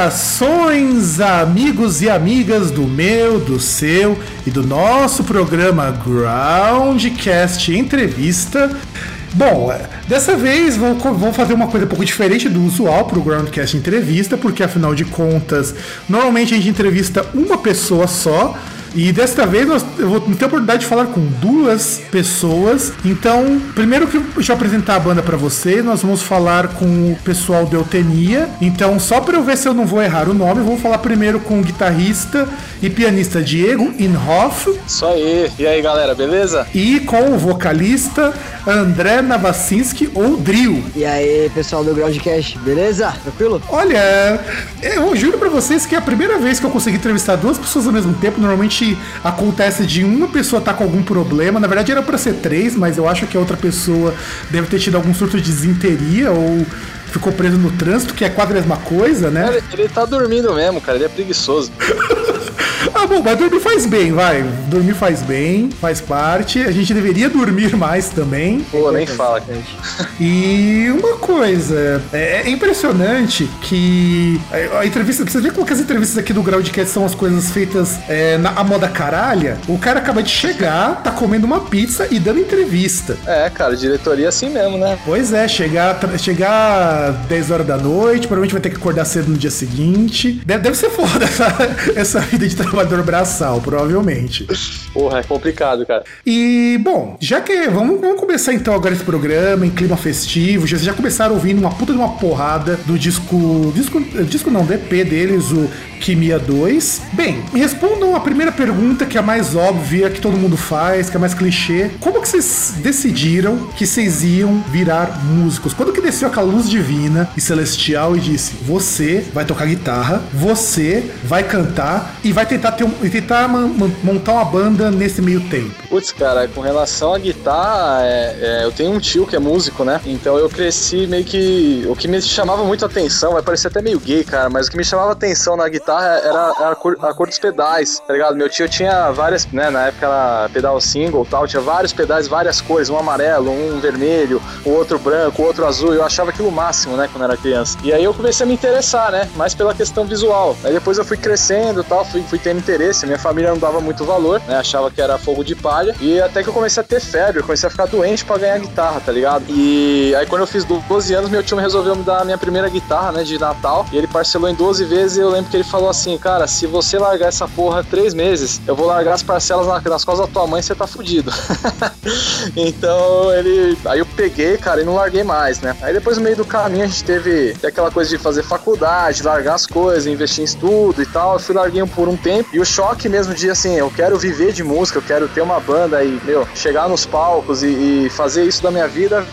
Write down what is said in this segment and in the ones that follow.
Saudações, amigos e amigas do meu, do seu e do nosso programa Groundcast Entrevista. Bom, é, dessa vez vamos fazer uma coisa um pouco diferente do usual para o Groundcast Entrevista, porque afinal de contas, normalmente a gente entrevista uma pessoa só. E desta vez eu vou ter a oportunidade de falar com duas pessoas. Então, primeiro que deixa eu apresentar a banda para vocês, nós vamos falar com o pessoal do Eutenia. Então, só para eu ver se eu não vou errar o nome, vou falar primeiro com o guitarrista e pianista Diego Inhoff. Isso aí. E aí, galera, beleza? E com o vocalista André Navacinski ou Drill. E aí, pessoal do Groundcast, beleza? Tranquilo? Olha, eu juro para vocês que é a primeira vez que eu consegui entrevistar duas pessoas ao mesmo tempo. Normalmente acontece de uma pessoa estar tá com algum problema. Na verdade era para ser três, mas eu acho que a outra pessoa deve ter tido algum surto de desinteria ou ficou preso no trânsito, que é quase a mesma coisa, né? Ele, ele tá dormindo mesmo, cara. Ele é preguiçoso. ah, bom, mas dormir faz bem, vai. Dormir faz bem, faz parte. A gente deveria dormir mais também. Pô, nem fala, cara. E uma coisa, é, é impressionante que a entrevista, você vê como que as entrevistas aqui do Groundcast são as coisas feitas é, na a moda caralha? O cara acaba de chegar, tá comendo uma pizza e dando entrevista. É, cara, diretoria é assim mesmo, né? Pois é, chegar, chegar 10 horas da noite, provavelmente vai ter que acordar cedo no dia seguinte. Deve, deve ser foda essa, essa vida de trabalhador braçal, provavelmente. Porra, é complicado, cara. E, bom, já que. Vamos, vamos começar então agora esse programa em clima festivo. Vocês já começaram ouvindo uma puta de uma porrada do disco. Disco, disco não, do EP deles, o Kimia 2. Bem, me respondam a primeira pergunta, que é a mais óbvia, que todo mundo faz, que é a mais clichê. Como que vocês decidiram que vocês iam virar músicos? Quando que desceu aquela luz divina e celestial e disse: Você vai tocar guitarra, você vai cantar e vai tentar, ter um, tentar montar uma banda nesse meio tempo? Putz, cara, com relação à guitarra, é, é, eu tenho um tio que é músico, né? Então eu cresci meio que. O que me chamava muito atenção, vai parecer até meio gay, cara, mas o que me chamava atenção na guitarra era, era a, cor, a cor dos pedais, tá ligado? Meu tio tinha várias, né? Na época era pedal single tal, tinha vários pedais, várias cores, um amarelo, um vermelho, o outro branco, o outro azul. Eu achava aquilo o máximo, né? Quando era criança. E aí eu comecei a me interessar, né? Mais pela questão visual. Aí depois eu fui crescendo tal, fui, fui tendo interesse. Minha família não dava muito valor, né? Achava que era fogo de palha. E até que eu comecei a ter febre, eu comecei a ficar doente para ganhar guitarra, tá ligado? E aí quando eu fiz 12 anos, meu tio resolveu me dar a minha primeira guitarra, né? De Natal. E ele parcelou em 12 vezes. E eu lembro que ele falou assim, cara, se você largar essa porra três meses, eu vou largar as parcelas nas costas da tua mãe, você tá fudido. então ele. Aí eu peguei, cara, e não larguei mais, né? Aí depois no meio do caminho a gente teve aquela coisa de fazer faculdade, largar as coisas, investir em estudo e tal. Eu fui larguei por um tempo. E o choque mesmo de assim, eu quero viver de música, eu quero ter uma banda e, meu, chegar nos palcos e, e fazer isso da minha vida.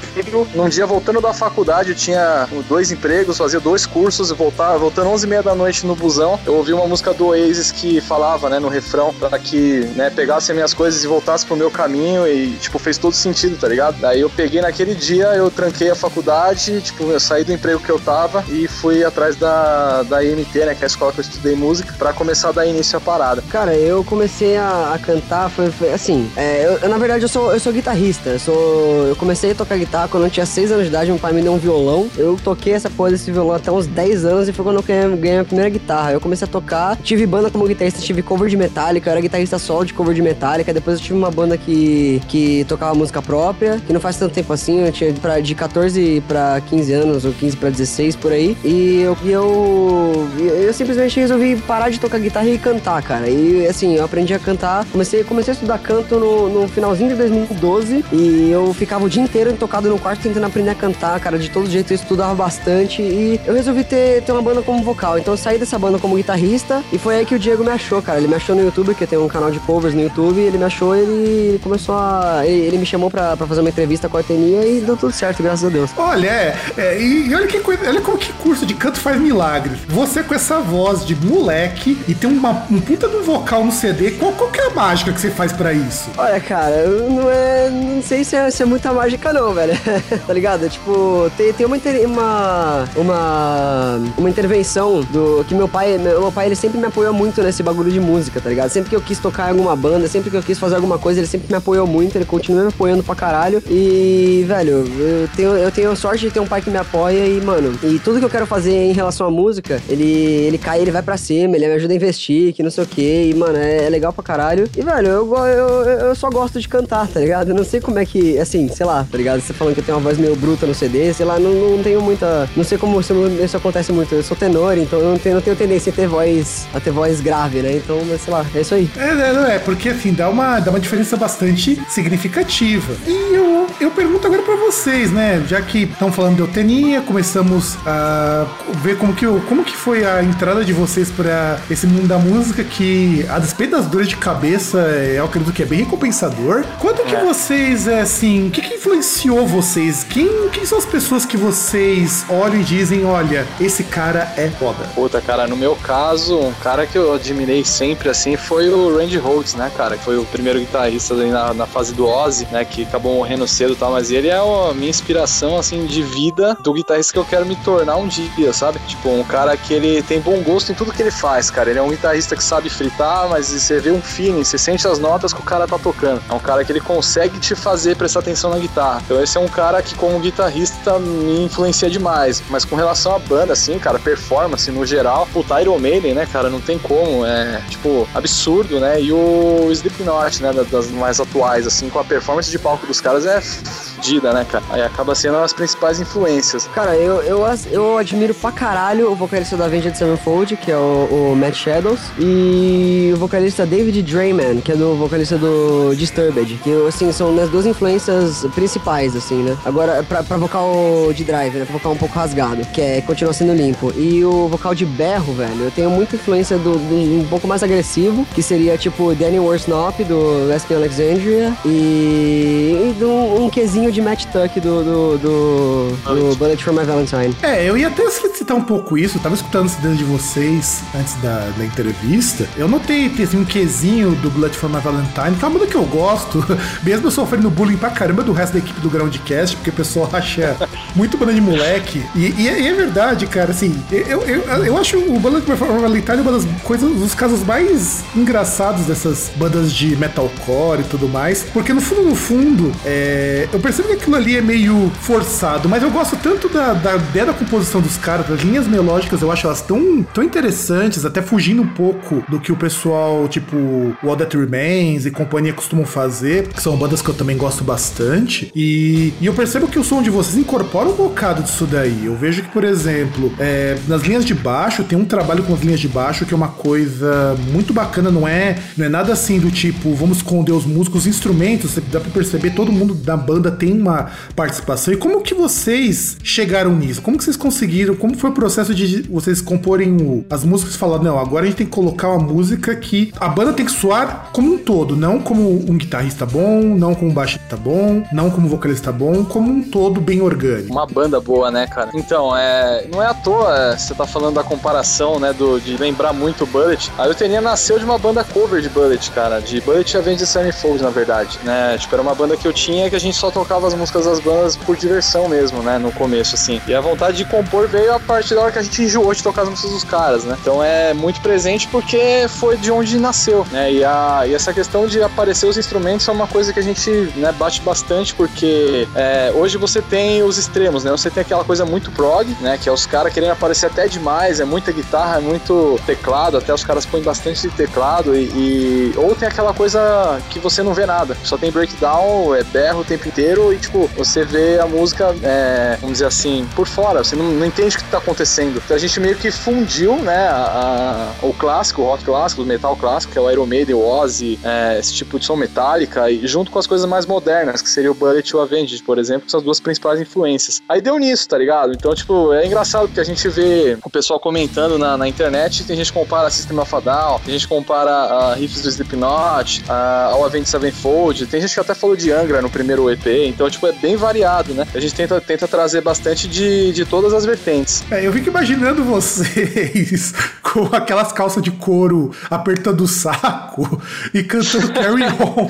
Num dia voltando da faculdade, eu tinha dois empregos, fazia dois cursos, voltar, voltando 11 e meia da noite no busão, eu ouvi uma música do Oasis que falava, né, no refrão, para que, né, pegasse as minhas coisas e voltasse pro meu caminho e, tipo, fez todo sentido, tá ligado? Daí eu peguei naquele dia, eu tranquei a faculdade, tipo, eu saí do emprego que eu tava e fui atrás da, da IMT, né, que é a escola que eu estudei música, para começar a dar início à parada. Cara, eu comecei a, a cantar, foi, foi assim, é, eu, eu, na verdade eu sou, eu sou guitarrista, eu sou, eu comecei a tocar guitarra quando eu tinha 6 anos de idade, meu pai me deu um violão, eu toquei essa porra desse violão até uns 10 anos e foi quando eu ganhei, ganhei a primeira guitarra, eu comecei a tocar, tive banda como guitarrista, tive cover de Metallica, eu era guitarrista solo de cover de Metallica, depois eu tive uma banda que, que tocava música própria, que não faz tanto tempo assim, eu tinha pra, de 14 pra 15 anos, ou 15 pra 16 por aí. E eu, eu, eu simplesmente resolvi parar de tocar guitarra e cantar, cara. E assim, eu aprendi a cantar, comecei, comecei a estudar canto no, no finalzinho de 2012 e eu ficava o dia inteiro tocado no quarto tentando aprender a cantar, cara. De todo jeito eu estudava bastante e eu resolvi ter, ter uma banda como vocal. Então eu saí dessa banda como guitarrista e foi aí que o Diego me achou, cara. Ele me achou no YouTube, que tenho um canal de covers no YouTube, ele me achou ele começou a. Ele, ele me chamou pra, pra fazer uma entrevista com a Artenia e deu tudo certo, graças a Deus. Olha, é, é e olha que coisa, olha como que curso de canto faz milagres. Você com essa voz de moleque e tem uma, um puta do vocal no CD, qual, qual que é a mágica que você faz pra isso? Olha, cara, não é. Não sei se é, se é muita mágica, não, velho. tá ligado? Tipo, tem, tem uma, uma. Uma. Uma intervenção do. Que meu pai. Meu, pai, ele sempre me apoiou muito nesse bagulho de música, tá ligado? Sempre que eu quis tocar em alguma banda, sempre que eu quis fazer alguma coisa, ele sempre me apoiou muito, ele continua me apoiando pra caralho. E, velho, eu tenho, eu tenho sorte de ter um pai que me apoia e, mano, e tudo que eu quero fazer em relação à música, ele, ele cai, ele vai pra cima, ele me ajuda a investir, que não sei o que, e, mano, é, é, legal pra caralho. E, velho, eu, eu, eu só gosto de cantar, tá ligado? Eu não sei como é que, assim, sei lá, tá ligado? Você falando que eu tenho uma voz meio bruta no CD, sei lá, não, não tenho muita. Não sei como isso, acontece muito. Eu sou tenor, então eu não tenho, não tenho tendência a ter voz, a ter voz grave, né? Então, sei lá, é isso aí. É, não é, porque assim, dá uma, dá uma diferença bastante significativa. E eu, eu pergunto agora para vocês, né? Já que estão falando de Eutenia, começamos a ver como que, como que foi a entrada de vocês para esse mundo da música, que a despeito das dores de cabeça, eu acredito que é bem recompensador. Quanto que é. vocês, é, assim, o que, que influenciou vocês? Quem, quem são as pessoas que vocês olham e dizem, olha, esse cara é foda? Puta, cara, no meu caso, um cara que eu admirei sempre, assim, foi o Randy Rhodes, né, cara? Que foi o primeiro guitarrista na, na fase do Ozzy, né? Que acabou morrendo cedo e tal, mas ele é a minha inspiração, assim, de vida do guitarrista que eu quero me tornar um dia, sabe? Tipo, um cara que ele tem bom gosto em tudo que ele faz, cara. Ele é um guitarrista que sabe fritar, mas você vê um feeling, você sente as notas que o cara tá tocando. É um cara que ele consegue te fazer prestar atenção na guitarra. Então esse é um cara que, como guitarrista, me influencia demais. Mas com relação à banda, assim, cara, performance no geral, o Iron Maiden, né, cara, não tem como. É, tipo, absurdo, né? E o Slipknot, né, das mais atuais, assim, com a performance de palco dos caras é Bye. Fodida, né, cara? Aí acaba sendo as principais influências. Cara, eu, eu, eu admiro pra caralho o vocalista da Avenged Sevenfold, que é o, o Matt Shadows, e o vocalista David Drayman, que é do vocalista do Disturbed, que, assim, são as duas influências principais, assim, né? Agora, pra, pra vocal de drive, né? Pra vocal um pouco rasgado, que é continua sendo limpo. E o vocal de berro, velho, eu tenho muita influência do, do um pouco mais agressivo, que seria tipo Danny Worsnop do Last Alexandria e, e do, um quesinho de Matt Tuck do, do, do, do Bullet for My Valentine. É, eu ia até citar um pouco isso, eu tava escutando esse dedo de vocês antes da, da entrevista. Eu notei assim, um quesinho do Bullet for My Valentine, que é uma banda que eu gosto, mesmo eu sofrendo bullying pra caramba do resto da equipe do Groundcast, porque o pessoal acha muito banda de moleque. E, e, é, e é, verdade, cara, assim, eu, eu, eu acho o Bullet for My Valentine uma das coisas, um dos casos mais engraçados dessas bandas de metalcore e tudo mais, porque no fundo, no fundo, é, eu percebo que aquilo ali é meio forçado, mas eu gosto tanto da, da ideia da composição dos caras, das linhas melódicas, eu acho elas tão, tão interessantes, até fugindo um pouco do que o pessoal, tipo, All That Remains e companhia costumam fazer, que são bandas que eu também gosto bastante. E, e eu percebo que o som de vocês incorpora um bocado disso daí. Eu vejo que, por exemplo, é, nas linhas de baixo, tem um trabalho com as linhas de baixo que é uma coisa muito bacana, não é, não é nada assim do tipo, vamos esconder os músicos, os instrumentos, dá pra perceber, todo mundo da banda tem uma participação. E como que vocês chegaram nisso? Como que vocês conseguiram? Como foi o processo de vocês comporem o, as músicas e falar, não, agora a gente tem que colocar uma música que a banda tem que soar como um todo, não como um guitarrista bom, não como um baixista bom, não como um vocalista bom, como um todo bem orgânico. Uma banda boa, né, cara? Então, é, não é à toa é, você tá falando da comparação, né, do, de lembrar muito Bullet. A Eutenia nasceu de uma banda cover de Bullet, cara, de Bullet Avenged Sevenfold, na verdade, né? Tipo, era uma banda que eu tinha que a gente só tocava as músicas das bandas por diversão mesmo, né? No começo, assim. E a vontade de compor veio a partir da hora que a gente enjoou de tocar as músicas dos caras, né? Então é muito presente porque foi de onde nasceu, né? E, a, e essa questão de aparecer os instrumentos é uma coisa que a gente né, bate bastante porque é, hoje você tem os extremos, né? Você tem aquela coisa muito prog, né? Que é os caras querendo aparecer até demais, é muita guitarra, é muito teclado, até os caras põem bastante teclado e, e ou tem aquela coisa que você não vê nada, só tem breakdown, é berro o tempo inteiro e, tipo, você vê a música, é, vamos dizer assim, por fora, você não, não, entende o que tá acontecendo. Então a gente meio que fundiu, né, a, a, o clássico, o rock clássico, o metal clássico, que é o Iron Maiden, o Ozzy, é, esse tipo de som metálica, e junto com as coisas mais modernas, que seria o Bullet e o Avenged, por exemplo, que são as duas principais influências. Aí deu nisso, tá ligado? Então, tipo, é engraçado porque a gente vê o pessoal comentando na, na internet, tem gente que compara System of a Down, tem gente que compara uh, riffs do Slipknot, uh, ao Avenged Sevenfold, tem gente que até falou de Angra no primeiro EP, então, tipo, é bem variado, né? A gente tenta, tenta trazer bastante de, de todas as vertentes. É, eu fico imaginando vocês com aquelas calças de couro apertando o saco e cantando Carry On.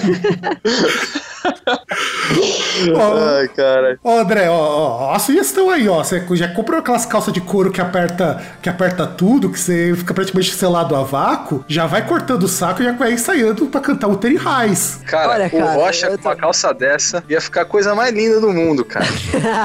Ai, cara. Ó, André, ó, ó, a sugestão aí, ó. Você já comprou aquelas calças de couro que aperta, que aperta tudo, que você fica praticamente selado a vácuo, já vai cortando o saco e já vai ensaiando pra cantar o Terry Reis. Cara, Olha, o Rocha com tô... uma calça dessa ia ficar a coisa mais linda do mundo, cara.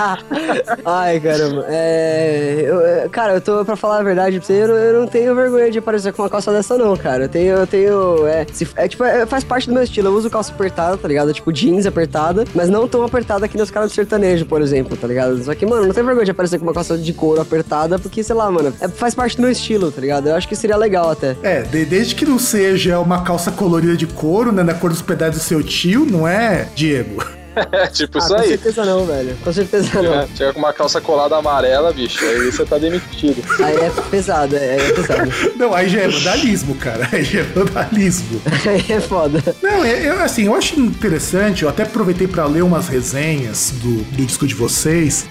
Ai, caramba. É, eu, é, cara, eu tô, pra falar a verdade pra você, eu, eu, não tenho vergonha de aparecer com uma calça dessa, não, cara. Eu tenho, eu tenho, é, se, é tipo, é, faz parte do meu estilo. Eu uso calça apertada, tá ligado? Tipo jeans apertada, mas não tão apertada que nos caras do sertanejo, por exemplo, tá ligado? Só que, mano, não tem vergonha de aparecer com uma calça de couro apertada, porque, sei lá, mano, é, faz parte do meu estilo, tá ligado? Eu acho que seria legal até. É, de, desde que não seja uma calça colorida de couro, né, na cor dos pedaços do seu tio, não é, Diego? tipo ah, isso aí. Com certeza não, velho. Com certeza não. É, chega com uma calça colada amarela, bicho, aí você tá demitido. Aí é pesado, é, é pesado. Não, aí já é vandalismo, cara. Aí já é vandalismo. aí é foda. Não, é, eu, assim, eu acho interessante, eu até aproveitei para ler umas resenhas do, do disco de vocês.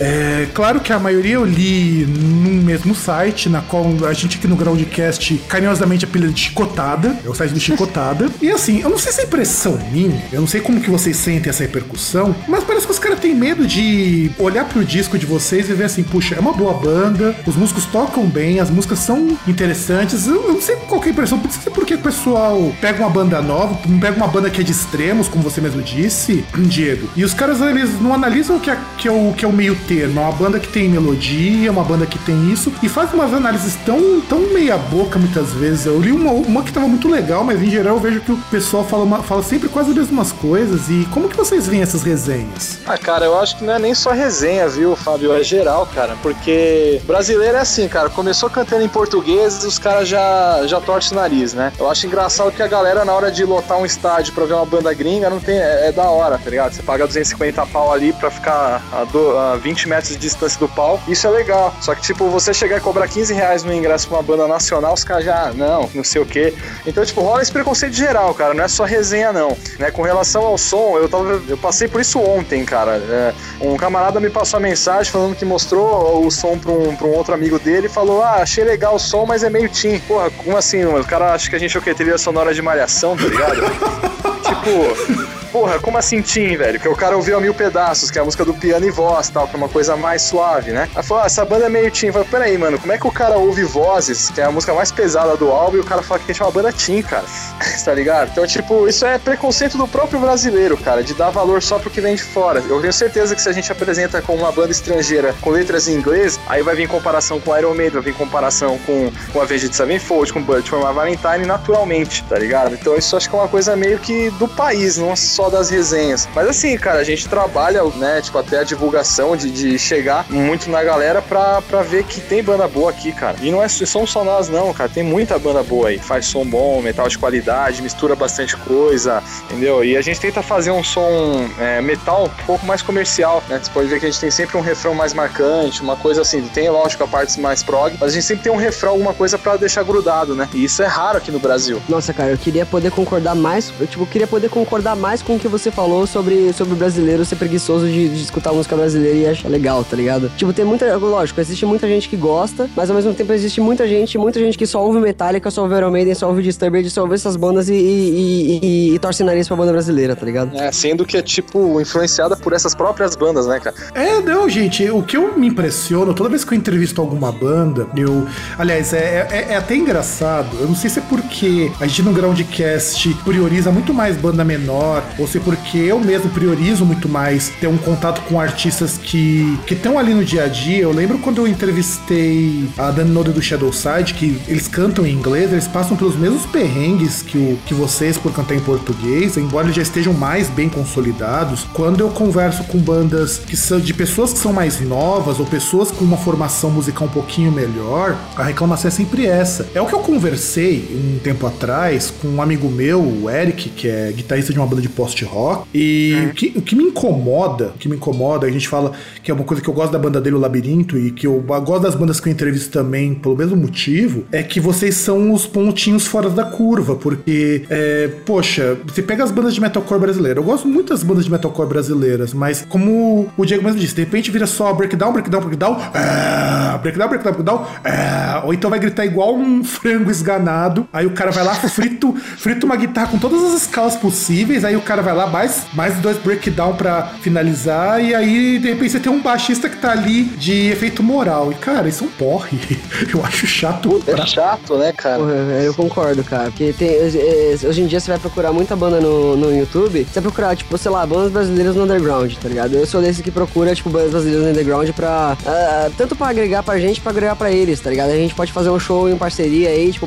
É, claro que a maioria eu li no mesmo site, na qual a gente aqui no Groundcast carinhosamente apelida de Chicotada, é o site do Chicotada. e assim, eu não sei se é impressão minha, eu não sei como que vocês sentem essa repercussão, mas parece que os caras têm medo de olhar pro disco de vocês e ver assim, puxa, é uma boa banda, os músicos tocam bem, as músicas são interessantes. Eu, eu não sei qual é a impressão, não sei porque o pessoal pega uma banda nova, pega uma banda que é de extremos, como você mesmo disse, Diego, e os caras eles não analisam o que é, que é, o, que é o meio termo. É uma banda que tem melodia, uma banda que tem isso, e faz umas análises tão, tão meia-boca muitas vezes. Eu li uma, uma que tava muito legal, mas em geral eu vejo que o pessoal fala, uma, fala sempre quase as mesmas coisas. E como que vocês veem essas resenhas? Ah, cara, eu acho que não é nem só resenha, viu, Fábio? É geral, cara. Porque brasileiro é assim, cara. Começou cantando em português, os caras já, já torcem o nariz, né? Eu acho engraçado que a galera, na hora de lotar um estádio pra ver uma banda gringa, não tem. É, é da hora, tá ligado? Você paga 250 pau ali pra ficar a, do, a 20 20 metros de distância do palco. Isso é legal. Só que, tipo, você chegar e cobrar 15 reais no ingresso pra uma banda nacional, os caras já, não, não sei o quê. Então, tipo, rola esse preconceito geral, cara. Não é só resenha, não. Né? Com relação ao som, eu, tava, eu passei por isso ontem, cara. É, um camarada me passou a mensagem falando que mostrou o som pra um, pra um outro amigo dele e falou: Ah, achei legal o som, mas é meio tim. Porra, como assim, mano? O cara acha que a gente é o que? Trilha sonora de malhação, tá ligado? tipo porra, como assim Tim, velho? Que o cara ouviu a mil pedaços, que é a música do piano e voz tal, que é uma coisa mais suave, né? Aí falou, ah, essa banda é meio Tim. Falei, peraí, mano, como é que o cara ouve vozes, que é a música mais pesada do álbum, e o cara fala que a gente é uma banda Tim, cara? tá ligado? Então, tipo, isso é preconceito do próprio brasileiro, cara, de dar valor só pro que vem de fora. Eu tenho certeza que se a gente apresenta com uma banda estrangeira com letras em inglês, aí vai vir comparação com Iron Maiden, vai vir comparação com, com a Avenged Sevenfold, com Burt for My Valentine, naturalmente, tá ligado? Então, isso acho que é uma coisa meio que do país, não só só das resenhas. Mas assim, cara, a gente trabalha, né, tipo, até a divulgação de, de chegar muito na galera pra, pra ver que tem banda boa aqui, cara. E não é são só nós, não, cara. Tem muita banda boa aí. Faz som bom, metal de qualidade, mistura bastante coisa, entendeu? E a gente tenta fazer um som é, metal um pouco mais comercial, né? Você pode ver que a gente tem sempre um refrão mais marcante, uma coisa assim. Tem, lógico, a parte mais prog, mas a gente sempre tem um refrão, alguma coisa para deixar grudado, né? E isso é raro aqui no Brasil. Nossa, cara, eu queria poder concordar mais, eu, tipo, queria poder concordar mais com com o que você falou sobre, sobre o brasileiro ser preguiçoso de, de escutar música brasileira e achar legal, tá ligado? Tipo, tem muita. Lógico, existe muita gente que gosta, mas ao mesmo tempo existe muita gente, muita gente que só ouve Metallica, só ouve Iron Maiden, só ouve Disturbed, só ouve essas bandas e, e, e, e torce nariz pra banda brasileira, tá ligado? É, sendo que é, tipo, influenciada por essas próprias bandas, né, cara? É, não, gente, o que eu me impressiono, toda vez que eu entrevisto alguma banda, eu. Aliás, é, é, é até engraçado, eu não sei se é porque a gente no Groundcast prioriza muito mais banda menor ou se porque eu mesmo priorizo muito mais ter um contato com artistas que estão ali no dia a dia. Eu lembro quando eu entrevistei a Dani Noda do Shadowside, que eles cantam em inglês, eles passam pelos mesmos perrengues que, o, que vocês por cantar em português, embora eles já estejam mais bem consolidados. Quando eu converso com bandas que são de pessoas que são mais novas ou pessoas com uma formação musical um pouquinho melhor, a reclamação é sempre essa. É o que eu conversei um tempo atrás com um amigo meu, o Eric, que é guitarrista de uma banda de post-rock, e é. o, que, o que me incomoda, o que me incomoda, a gente fala que é uma coisa que eu gosto da banda dele, o Labirinto, e que eu gosto das bandas que eu entrevisto também pelo mesmo motivo, é que vocês são os pontinhos fora da curva, porque, é, poxa, você pega as bandas de metalcore brasileira, eu gosto muito das bandas de metalcore brasileiras, mas como o Diego mesmo disse, de repente vira só breakdown, breakdown, breakdown, é, breakdown, breakdown, breakdown, é, ou então vai gritar igual um frango esganado, aí o cara vai lá, frito, frito uma guitarra com todas as escalas possíveis, aí o cara vai lá, mais, mais dois breakdown para finalizar, e aí de repente você tem um baixista que tá ali de efeito moral. E cara, isso é um porre. Eu acho chato. É pra... chato, né, cara? Porra, eu concordo, cara. Porque tem, hoje em dia você vai procurar muita banda no, no YouTube, você vai procurar, tipo, sei lá, bandas brasileiras no underground, tá ligado? Eu sou desse que procura, tipo, bandas brasileiras no underground pra. Uh, tanto pra agregar pra gente, pra agregar pra eles, tá ligado? A gente pode fazer um show em parceria aí, tipo,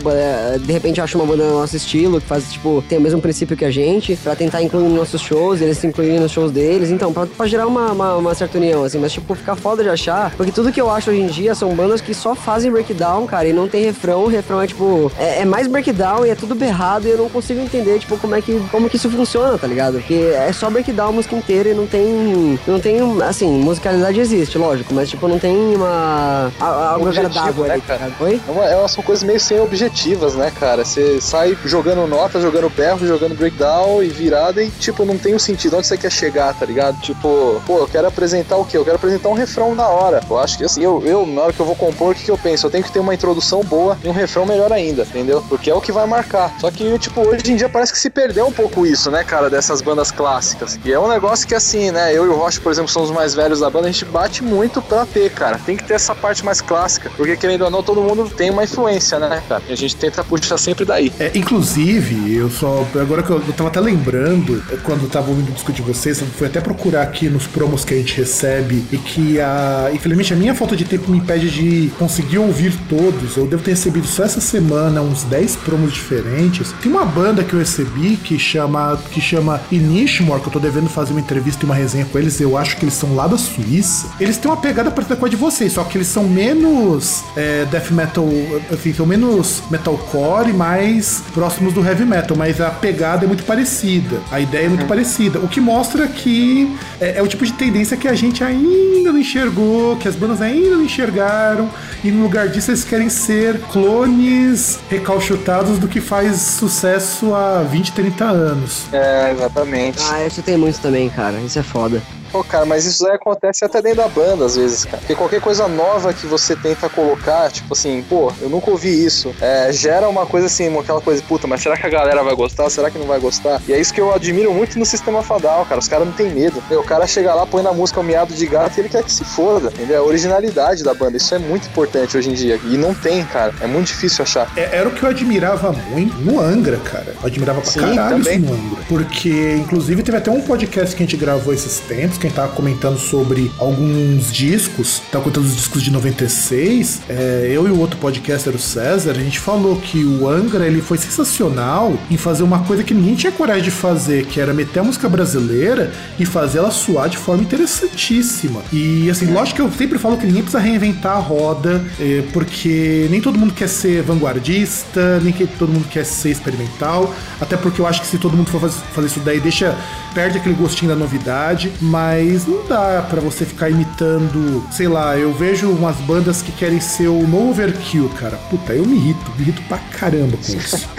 de repente acha uma banda no nosso estilo, que faz, tipo, tem o mesmo princípio que a gente, pra tentar incluir nos nossos shows, eles se incluírem nos shows deles. Então, pra, pra gerar uma, uma, uma, certa união, assim, mas, tipo, ficar foda de achar, porque tudo que eu acho hoje em dia são bandas que só fazem breakdown, cara, e não tem refrão. O refrão é, tipo, é, é mais breakdown e é tudo berrado e eu não consigo entender, tipo, como é que, como que isso funciona, tá ligado? Porque é só breakdown a música inteira e não tem, não tem, assim, musicalidade existe, lógico, mas, tipo, não tem uma, algo agradável né, cara? Oi? É uma, é são coisas meio sem objetivas, né, cara? Você sai jogando nota, jogando berro, jogando breakdown e virada e, tipo, não tem um sentido. Onde você quer chegar, tá ligado? Tipo, pô, eu quero apresentar o quê? Eu quero apresentar um refrão da hora. Eu acho que, assim, eu, eu na hora que eu vou compor, o que, que eu penso? Eu tenho que ter uma introdução boa e um refrão melhor ainda, entendeu? Porque é o que vai marcar. Só que, tipo, hoje em dia parece que se perdeu um pouco isso, né, cara, dessas bandas clássicas. E é um negócio que, assim, né, eu e o Rocha, por exemplo, somos os mais velhos da banda, a gente bate muito pra ter, cara. Tem que ter essa parte mais clássica, porque, querendo ou não, todo mundo tem uma influência, né, cara? E a gente tenta puxar sempre daí. É, inclusive, eu só. Agora que eu, eu tava até lembrando, quando eu tava ouvindo o disco de vocês, fui até procurar aqui nos promos que a gente recebe e que a. Infelizmente a minha falta de tempo me impede de conseguir ouvir todos. Eu devo ter recebido só essa semana uns 10 promos diferentes. Tem uma banda que eu recebi que chama que chama Inishmore, que eu tô devendo fazer uma entrevista e uma resenha com eles. Eu acho que eles são lá da Suíça. Eles têm uma pegada parecida com a de vocês, só que eles são menos é, death metal, assim, são menos metalcore e mais próximos do heavy metal, mas a pegada é muito parecida, a ideia é muito uhum. parecida, o que mostra que é, é, o tipo de tendência que a gente ainda não enxergou, que as bandas ainda não enxergaram, e no lugar disso eles querem ser clones recalchutados do que faz sucesso há 20, 30 anos. É, exatamente. Ah, isso tem muito também, cara, isso é foda. Pô, cara, mas isso aí acontece até dentro da banda, às vezes, cara. Porque qualquer coisa nova que você tenta colocar, tipo assim, pô, eu nunca ouvi isso, é, gera uma coisa assim, aquela coisa, puta, mas será que a galera vai gostar? Será que não vai gostar? E é isso que eu admiro muito no sistema Fadal, cara. Os caras não tem medo. O cara chega lá, põe na música o miado de gato e ele quer que se foda, entendeu? A originalidade da banda. Isso é muito importante hoje em dia. E não tem, cara. É muito difícil achar. É, era o que eu admirava muito no Angra, cara. Eu admirava pra Sim, caralho também. isso no Angra. Porque, inclusive, teve até um podcast que a gente gravou esses tempos, quem tava comentando sobre alguns discos, tá contando os discos de 96, é, eu e o outro podcaster, o César, a gente falou que o Angra ele foi sensacional em fazer uma coisa que ninguém tinha coragem de fazer, que era meter a música brasileira e fazer ela soar de forma interessantíssima. E assim, lógico que eu sempre falo que ninguém precisa reinventar a roda, é, porque nem todo mundo quer ser vanguardista, nem que todo mundo quer ser experimental, até porque eu acho que se todo mundo for fazer isso daí, deixa perde aquele gostinho da novidade, mas não dá para você ficar imitando, sei lá, eu vejo umas bandas que querem ser o no overkill, cara. Puta, eu me irrito, me irrito pra caramba com isso.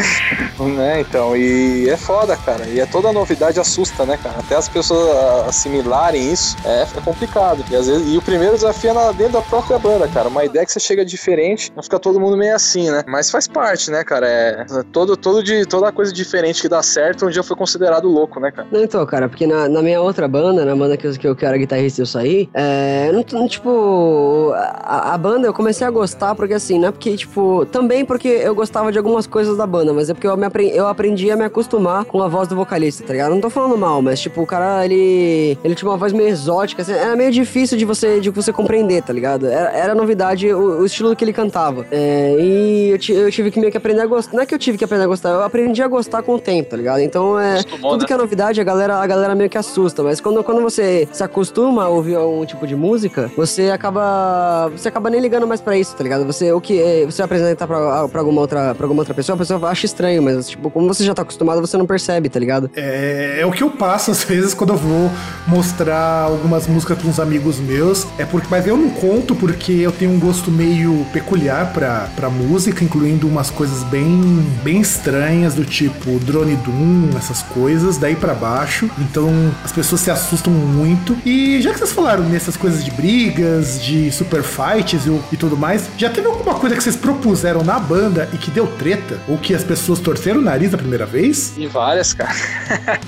né, então, e é foda, cara. E é toda novidade assusta, né, cara? Até as pessoas assimilarem isso é, é complicado. E às vezes, e o primeiro desafio é dentro da própria banda, cara. Uma ideia que você chega diferente, não fica todo mundo meio assim, né? Mas faz parte, né, cara? É todo, todo de, toda coisa diferente que dá certo um dia foi considerado louco, né, cara? Então, cara, porque na, na minha outra banda, na banda que eu, que eu que era guitarrista e eu saí, é, não, tipo, a, a, banda eu comecei a gostar porque assim, não é porque, tipo, também porque eu gostava de algumas coisas da banda, mas é porque eu, me aprendi, eu aprendi a me acostumar com a voz do vocalista, tá ligado? Não tô falando mal, mas tipo, o cara, ele, ele tinha uma voz meio exótica, assim, era meio difícil de você, de você compreender, tá ligado? Era, era novidade o, o, estilo que ele cantava. É, e eu, eu, tive que meio que aprender a gostar. Não é que eu tive que aprender a gostar, eu aprendi a gostar com o tempo, tá ligado? Então é. tudo né? que é novidade, a galera, a galera meio que assusta. Mas quando, quando você se acostuma a ouvir um tipo de música, você acaba. Você acaba nem ligando mais pra isso, tá ligado? Você, o que é, você apresentar pra, pra, alguma outra, pra alguma outra pessoa, a pessoa acha estranho, mas, tipo, como você já tá acostumado, você não percebe, tá ligado? É, é o que eu passo às vezes quando eu vou mostrar algumas músicas pra uns amigos meus. É porque, mas eu não conto porque eu tenho um gosto meio peculiar pra, pra música, incluindo umas coisas bem, bem estranhas, do tipo Drone Doom, essas coisas, daí para baixo. Então as pessoas se assustam muito. E já que vocês falaram nessas coisas de brigas, de super fights e, e tudo mais, já teve alguma coisa que vocês propuseram na banda e que deu treta? Ou que as pessoas torceram o nariz a primeira vez? E várias, cara.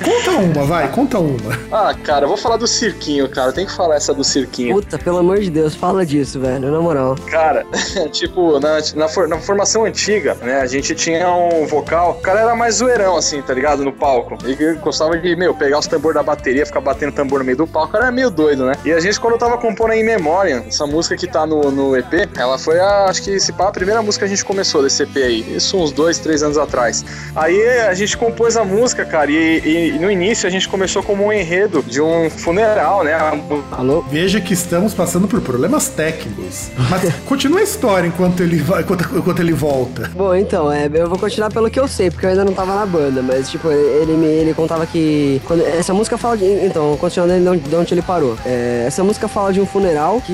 conta uma, vai, conta uma. Ah, cara, eu vou falar do cirquinho, cara. Tem que falar essa do cirquinho. Puta, pelo amor de Deus, fala disso, velho, na moral. Cara, tipo, na, na, for, na formação antiga, né, a gente tinha um vocal, o cara era mais zoeirão, assim, tá ligado? No palco. Ele gostava de, meu, pegar os tambores da bateria, ficar batendo tambor no meio do palco, era meio doido, né? E a gente, quando tava compondo em memória, essa música que tá no, no EP, ela foi a, acho que, se pá, a primeira música que a gente começou desse EP aí. Isso uns dois, três anos atrás. Aí a gente compôs a música, cara, e, e, e no início a gente começou como um enredo de um funeral, né? Alô? Veja que estamos passando por problemas técnicos. Mas continua a história enquanto ele vai, enquanto, enquanto ele volta. Bom, então, é, eu vou continuar pelo que eu sei, porque eu ainda não tava na banda, mas tipo, ele me ele contava que. Quando, essa música fala de. Então, continuando de onde ele parou. É, essa música fala de um funeral que.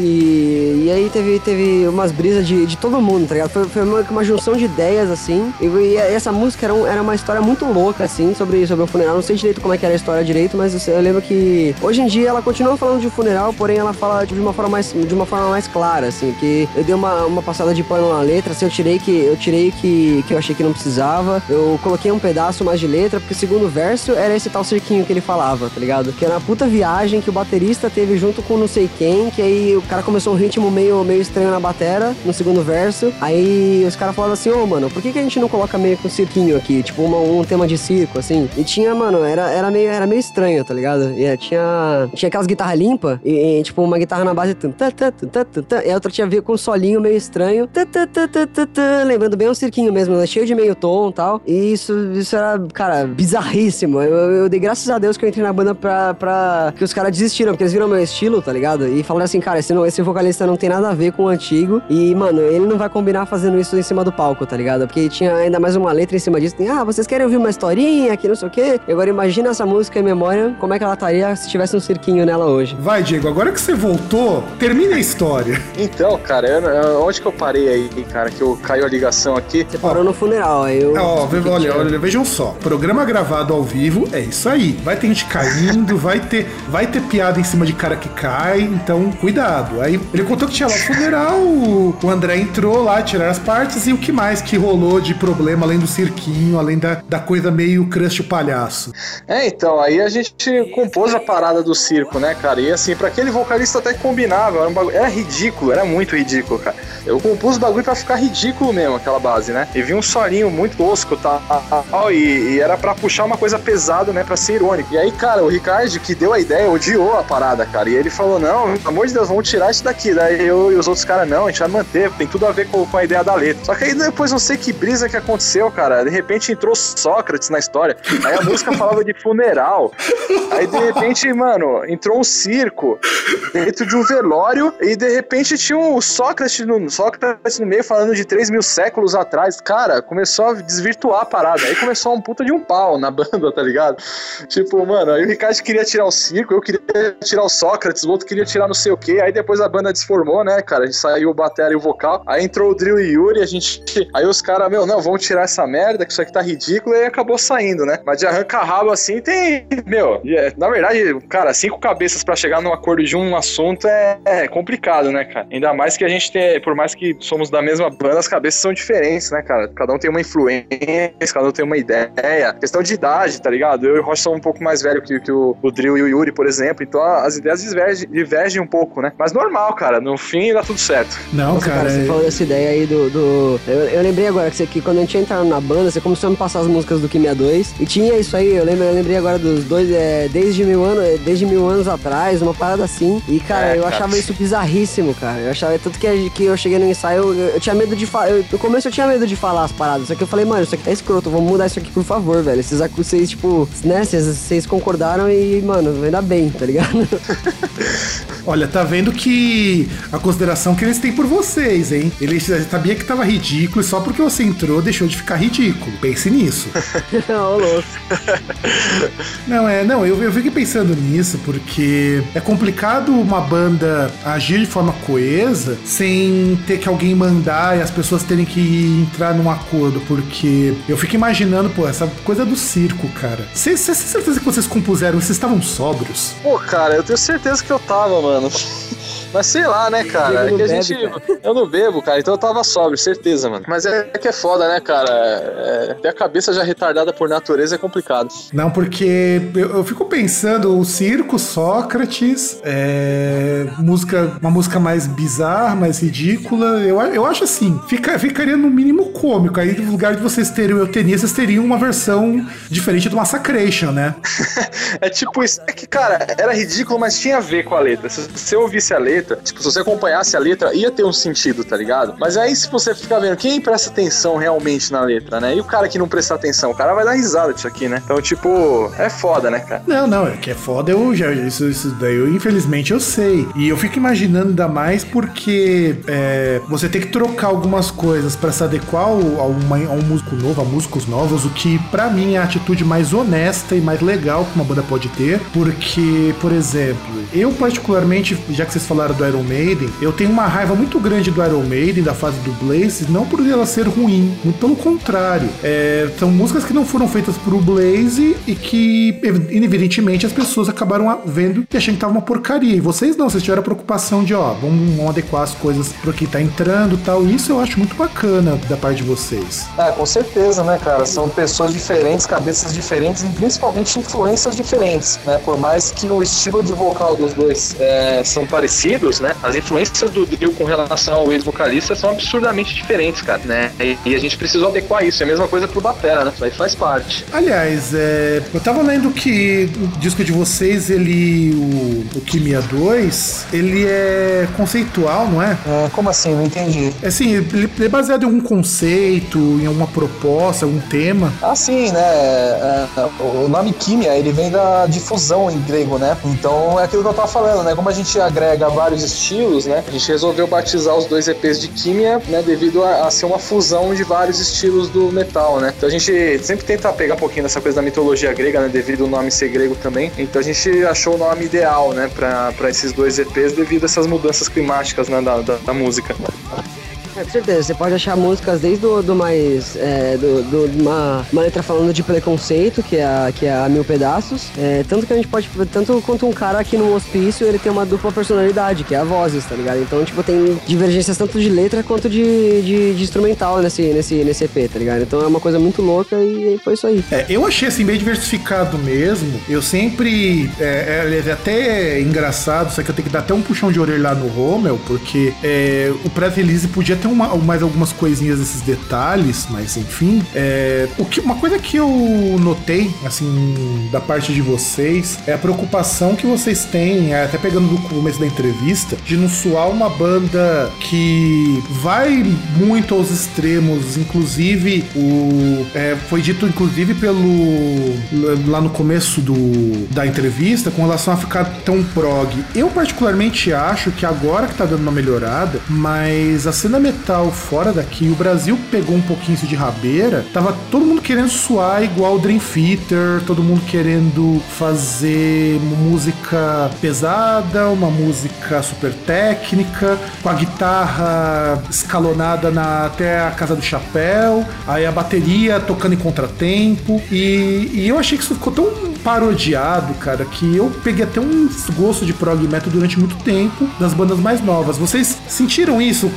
E aí teve, teve umas brisas de, de todo mundo, tá ligado? Foi, foi uma, uma junção de ideias, assim. E, e essa música era, um, era uma história muito louca, assim, sobre, sobre o funeral. Não sei direito como é que era a história direito, mas eu lembro que hoje em dia ela continua falando de funeral, porém ela fala tipo, de uma forma mais, de uma forma mais clara, assim, que eu dei uma, uma passada de pano na letra, assim, eu tirei que eu tirei que, que eu achei que não precisava. Eu coloquei um pedaço mais de letra, porque o segundo verso era esse tal cirquinho que ele falava, tá ligado? Que era uma puta viagem que o baterista teve junto com não sei quem, que aí o cara começou um ritmo meio, meio estranho na batera, no segundo verso. Aí os caras falaram assim, ô, oh, mano, por que, que a gente não coloca meio com um cirquinho aqui? Tipo, uma, um tema de circo, assim. E tinha, mano, era, era, meio, era meio estranho, tá ligado? E é, tinha, tinha aquelas guitarras limpas e, e, tipo, uma guitarra na base... E a outra tinha a ver com um solinho meio estranho. Lembrando bem um cirquinho mesmo, né? cheio de meio tom e tal. E isso, isso era, cara, bizarríssimo. Eu, eu, dei graças a Deus que eu entrei na banda pra, pra que os caras desistiram, porque eles viram meu estilo, tá ligado? E falaram assim, cara, esse, não, esse vocalista não tem nada a ver com o antigo. E, mano, ele não vai combinar fazendo isso em cima do palco, tá ligado? Porque tinha ainda mais uma letra em cima disso. Tem, ah, vocês querem ouvir uma historinha aqui, não sei o quê? E agora imagina essa música em memória, como é que ela estaria se tivesse um cirquinho nela hoje. Vai, Diego, agora que você voltou, termina a história. Então, cara, eu, onde que eu parei aí, cara, que eu caiu a ligação aqui? Você parou no funeral, aí eu... Ó, olha, olha, vejam só, programa gravado ao vivo é isso aí. Vai ter gente caindo, vai ter, vai ter piada em cima de cara que cai, então cuidado. Aí ele contou que tinha lá o funeral, o, André entrou lá, tirar as partes e o que mais que rolou de problema além do cirquinho, além da, da coisa meio crush palhaço. É, então, aí a gente compôs a parada do circo, né, cara? E assim, para aquele vocalista até combinava, era, um bagulho, era ridículo, era muito ridículo, cara. Eu compus o bagulho pra ficar ridículo mesmo, aquela base, né? E vi um solinho muito tosco, tá? E, e era para puxar uma coisa pesada, né? Pra ser irônico. E aí, cara, o Ricardo, que deu a ideia, odiou a parada, cara. E ele falou: não, pelo amor de Deus, vamos tirar isso daqui. Daí eu e os outros caras, não, a gente vai manter, tem tudo a ver com, com a ideia da letra. Só que aí depois não sei que brisa que aconteceu, cara. De repente entrou Sócrates na história. Aí a música falava de funeral. Aí de repente, mano, entrou um circo dentro de um velório e de repente tinha um Sócrates no, Sócrates no meio falando de 3 mil séculos atrás. Cara, começou a desvirtuar a parada. Aí começou um puta de um pau na banda, tá ligado? Tipo, mano, aí o Ricardo queria tirar o circo, eu queria tirar o Sócrates, o outro queria tirar não sei o que. Aí depois a banda desformou, né, cara? A gente saiu o batera e o vocal. Aí entrou o Drill e Yuri, a gente. Aí os caras, meu, não, vamos tirar essa merda, que isso aqui tá ridículo, e acabou saindo, né? Mas de arranca-rabo assim tem. Meu, é, na verdade, cara, cinco cabeças para chegar num acordo de um assunto é, é, complicado, né, cara? Ainda mais que a gente tem, por mais que somos da mesma banda, as cabeças são diferentes, né, cara? Cada um tem uma influência, cada um tem uma ideia. Questão de idade, tá ligado? Eu e o Rocha são um pouco mais velho que, que o, o Drill e o Yuri, por exemplo, então as ideias divergem, divergem um pouco, né? Mas normal, cara. No fim, dá tudo certo. Não, Nossa, cara. você é- falou dessa ideia aí do. do- Eu, eu lembrei agora que, você, que quando a gente entraram na banda, você começou a me passar as músicas do Kimia 2. E tinha isso aí, eu, lembro, eu lembrei agora dos dois, é, desde, mil anos, é, desde mil anos atrás, uma parada assim. E, cara, É, eu cara. achava isso bizarríssimo, cara. Eu achava. Tanto que, que eu cheguei no ensaio, eu, eu tinha medo de falar. No começo eu tinha medo de falar as paradas. Só que eu falei, mano, isso aqui tá escroto, vamos mudar isso aqui, por favor, velho. Vocês, vocês tipo, né, vocês, vocês concordaram e, mano, ainda bem, tá ligado? Olha, tá vendo que a consideração que eles têm por vocês, hein? Eles sabia que tava ridículo e só porque você entrou deixou de ficar ridículo. Pense nisso. Louco. Não, é, não, eu, eu fiquei pensando nisso porque é complicado uma banda agir de forma coesa sem ter que alguém mandar e as pessoas terem que entrar num acordo, porque eu fico imaginando, pô, essa coisa do circo, cara. Vocês vocês têm certeza que vocês compuseram, vocês estavam sóbrios? Pô, cara, eu tenho certeza que eu tava, mano anos. Mas sei lá, né, cara? É que a gente. bebe, Eu não bebo, cara, então eu tava sóbrio, certeza, mano. Mas é que é foda, né, cara? É... Ter a cabeça já retardada por natureza é complicado. Não, porque eu, eu fico pensando, o circo, Sócrates, é, música, uma música mais bizarra, mais ridícula. Eu, eu acho assim, fica, ficaria no mínimo cômico. Aí, no lugar de vocês terem o Eutenia, vocês teriam uma versão diferente do Massacration, né? É tipo isso. É que, cara, era ridículo, mas tinha a ver com a letra. Se você ouvisse a letra, tipo, se você acompanhasse a letra, ia ter um sentido, tá ligado? Mas aí, se você ficar vendo quem presta atenção realmente na letra, né? E o cara que não prestar atenção, o cara vai dar risada disso aqui, né? Então, tipo, é foda, né, cara? Não, não, é que é foda, eu já, isso, isso daí eu infelizmente eu sei. E eu fico imaginando ainda mais porque é, você tem que trocar algumas coisas pra se adequar ao, a, uma- a um músico novo, a músicos novos, o que pra mim é a atitude mais honesta e mais legal que uma banda pode ter. Porque, por exemplo, eu particularmente, já que vocês falaram do Iron Maiden, eu tenho uma raiva muito grande do Iron Maiden, da fase do Blaze, não por ela ser ruim, muito pelo contrário. É, são músicas que não foram feitas pro Blaze e que, evidentemente, as pessoas acabaram vendo e achando que tava uma porcaria. E vocês não, vocês tiveram a preocupação de, ó, vamos, vamos adequar as coisas pro que tá entrando tal. Isso eu acho muito bacana da parte de vocês. Ah, com certeza, né, cara? São pessoas diferentes, cabeças diferentes e principalmente influências diferentes, né? Por mais que o estilo de vocal dos dois é, são parecidos, né? As influências do Dio com relação ao ex-vocalista são absurdamente diferentes, cara, né? E, e a gente precisou adequar isso. É a mesma coisa pro Batera, né? Isso aí faz parte. Aliás, é, eu tava lendo que o disco de vocês, ele, o, o Kimia 2, ele é conceitual, não é? É, como assim? Não entendi. É Assim, ele é baseado em algum conceito, em alguma proposta, algum tema. Ah, sim, né? é, é, o nome Químia, ele vem da difusão em grego, né? Então é aquilo que eu tava falando, né? Como a gente agrega vários estilos, né? A gente resolveu batizar os dois EPs de Químia, né, devido a, a ser uma fusão de vários estilos do metal, né? Então a gente sempre tenta pegar um pouquinho dessa coisa da mitologia grega, né, devido o nome ser grego também. Então a gente achou o nome ideal, né, pra esses dois EPs devido a essas mudanças climáticas, né, da, da, da música. É, com certeza, você pode achar músicas desde o do mais. É, do, do- uma, uma letra falando de preconceito, que é a, que é a mil pedaços. É, tanto que a gente pode. Tanto quanto um cara aqui no hospício, ele tem uma dupla personalidade, que é a vozes, tá ligado? Então, tipo, tem divergências tanto de letra quanto de, de, de instrumental nesse, nesse, nesse EP, tá ligado? Então é uma coisa muito louca e foi isso aí. É, eu achei assim bem diversificado mesmo. Eu sempre. É, é, é até engraçado, só que eu tenho que dar até um puxão de orelha lá no Rommel, porque é, o pré-release podia ter uma- mais algumas coisinhas desses detalhes, mas enfim. É, o que, uma coisa que eu notei, assim, da parte de vocês, é a preocupação que vocês têm, é, até pegando do começo da entrevista, de não soar uma banda que vai muito aos extremos, inclusive o é, foi dito inclusive pelo lá no começo do, da entrevista com relação a ficar tão prog. Eu particularmente acho que agora que tá dando uma melhorada, mas a cena metal fora daqui, o Brasil pegou um pouquinho isso de rabeira, tava todo mundo querendo suar igual o Dream Theater, todo mundo querendo fazer música pesada, uma música super técnica, com a guitarra escalonada na, até a casa do chapéu, aí a bateria tocando em contratempo, e, e eu achei que isso ficou tão parodiado, cara, que eu peguei até um gosto de prog metal durante muito tempo das bandas mais novas. Vocês sentiram isso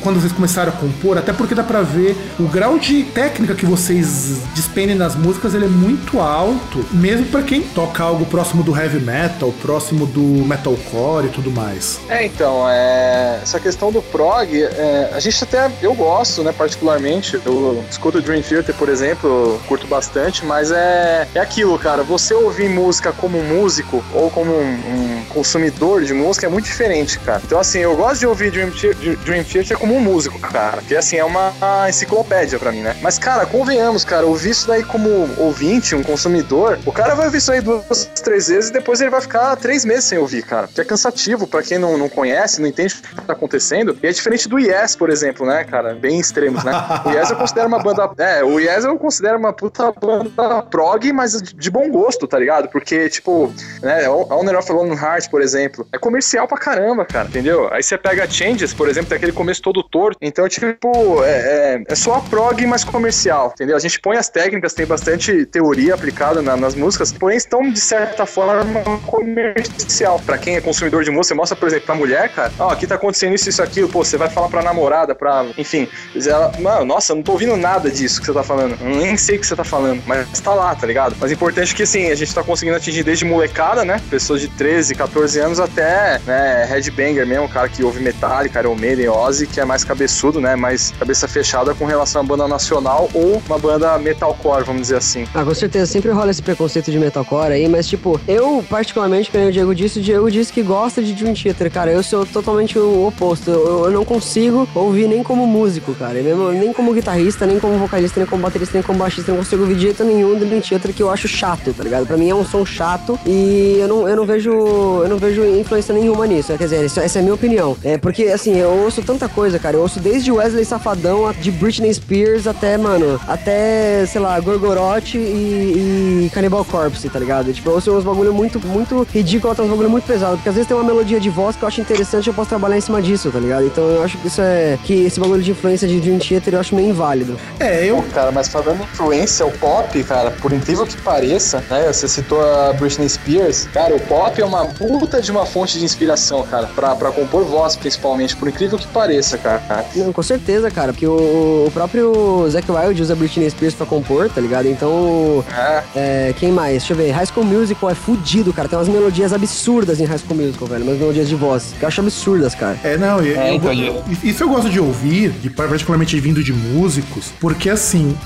quando vocês começaram a compor? Até porque dá pra ver o grau de técnica que vocês despendem nas músicas, ele é muito alto, mesmo para quem toca algo próximo do heavy metal, próximo do metalcore e tudo mais. É, então, é, essa questão do prog, é, a gente até, eu gosto, né, particularmente, eu escuto Dream Theater, por exemplo, curto bastante, mas é, é aquilo, cara, você ouvir música como músico ou como um, um consumidor de música é muito diferente, cara. Então, assim, eu gosto de ouvir Dream Theater, Dream Theater como um músico, cara, porque, assim, é uma enciclopédia para mim, né? Mas, cara, convenhamos, cara, ouvir isso daí como ouvinte, um consumidor, o cara vai ouvir isso aí duas, três vezes e depois ele vai ficar três meses sem ouvir, cara. Que é cansativo para quem não, não conhece, não entende o que tá acontecendo. E é diferente do Yes, por exemplo, né, cara? Bem extremos, né? O Yes eu considero uma banda. É, o Yes eu considero uma puta banda prog, mas de bom gosto, tá ligado? Porque, tipo, né, Honor of Lone Heart, por exemplo, é comercial pra caramba, cara, entendeu? Aí você pega Changes, por exemplo, tem aquele começo todo torto. Então, tipo, é, é, é só a prog mais comercial, entendeu? A gente põe as técnicas, tem bastante teoria aplicada na, nas músicas, porém estão, de certa forma, comercial. Pra quem é consumidor de música, você mostra, por exemplo, pra mulher, cara, ó, oh, aqui tá acontecendo isso, isso, aquilo, pô, você vai falar pra namorada, pra. Enfim, ela, mano, nossa, não tô ouvindo nada disso que você tá falando. Nem sei o que você tá falando, mas tá lá, tá ligado? Mas é importante que, assim, a gente tá conseguindo atingir desde molecada, né? Pessoas de 13, 14 anos até, né, headbanger mesmo, cara que ouve Metallica, Iron Maiden, Ozzy, que é mais cabeçudo, né? Mais cabeça fechada com relação à banda nacional ou uma banda metalcore, vamos dizer assim. Ah, com certeza, sempre rola esse preconceito de metalcore aí, mas tipo, eu particularmente, como o Diego disse, o Diego disse que gosta de Dream Theater, cara, eu sou totalmente o oposto, eu, eu não consigo ouvir nem como músico, cara, nem como guitarrista, nem como vocalista, nem como baterista, nem como baixista, não consigo ouvir de jeito nenhum Dream Theater que eu acho chato, tá ligado? Pra mim é um som chato e eu não, eu não vejo eu não vejo influência nenhuma nisso, quer dizer, isso, essa é a minha opinião, é porque assim, eu ouço tanta coisa, cara, eu ouço desde Wesley Safadão, de Britney Spears até, mano, até, sei lá, Gorgoroth e, e Cannibal Corpse, tá ligado? Tipo, eu ouço uns bagulho muito, muito ridículo, até uns bagulho muito pesado, porque às vezes tem uma melodia de voz que eu acho interessante e eu posso trabalhar em cima disso, tá ligado? Então eu acho que isso é, que esse bagulho de influência de Dream Theater eu acho meio inválido. É, eu... Pô, cara, mas falando influência, o pop, cara, por incrível que pareça, né, você citou a Britney Spears, cara, o pop é uma puta de uma fonte de inspiração, cara, pra, pra compor voz, principalmente, por incrível que pareça, cara. Não, com certeza, cara, porque o, o próprio Zac Wild usa Britney Spears pra compor, tá ligado? Então, é. é. quem mais? Deixa eu ver. High School Musical é fudido, cara. Tem umas melodias absurdas em High School Musical, velho. Umas melodias de voz que eu acho absurdas, cara. É, não, eu, é, então, eu, isso eu gosto de ouvir, de, particularmente vindo de músicos, porque assim,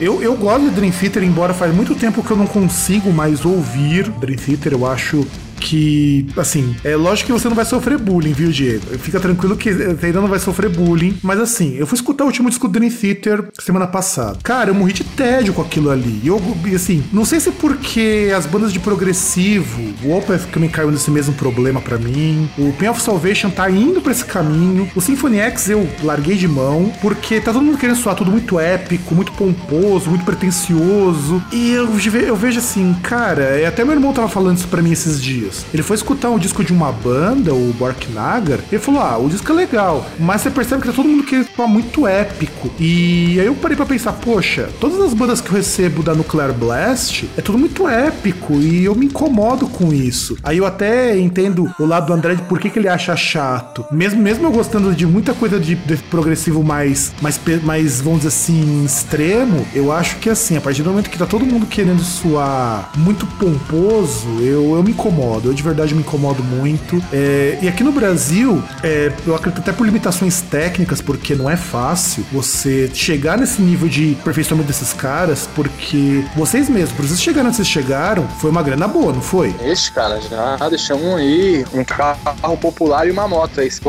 eu, eu gosto de Dream Theater, embora faz muito tempo que eu não consigo mais ouvir. Dream Theater, eu acho que, assim, é lógico que você não vai sofrer bullying, viu, Diego? Fica tranquilo que você ainda não vai sofrer bullying, mas assim, eu fui escutar o último disco do Dream Theater semana passada. Cara, eu morri de tédio com aquilo ali. E eu, assim, não sei se é porque as bandas de progressivo, o Opeth também caiu nesse mesmo problema para mim, o Pain of Salvation tá indo para esse caminho, o Symphony X eu larguei de mão, porque tá todo mundo querendo soar tudo muito épico, muito pomposo, muito pretencioso, e eu, eu vejo assim, cara, até meu irmão tava falando isso pra mim esses dias Ele foi escutar um disco de uma banda, o Borknagar, ele falou: Ah, o disco é legal, mas você percebe que tá todo mundo querendo falar muito épico. E aí eu parei pra pensar: Poxa, todas as bandas que eu recebo da Nuclear Blast é tudo muito épico e eu me incomodo com isso. Aí eu até entendo o lado do André de por que, que ele acha chato. Mesmo, mesmo eu gostando de muita coisa de, de progressivo mais, mais, mais, vamos dizer assim, extremo, eu acho que assim, a partir do momento que tá todo mundo querendo soar muito pomposo, eu, eu me incomodo incomodo. Eu de verdade me incomodo muito. É, e aqui no Brasil, é, eu acredito até por limitações técnicas, porque não é fácil você chegar nesse nível de aperfeiçoamento desses caras, porque vocês mesmos, por vocês chegaram onde vocês chegaram, foi uma grana boa, não foi? Esse, cara, já deixamos aí um carro popular e uma moto aí.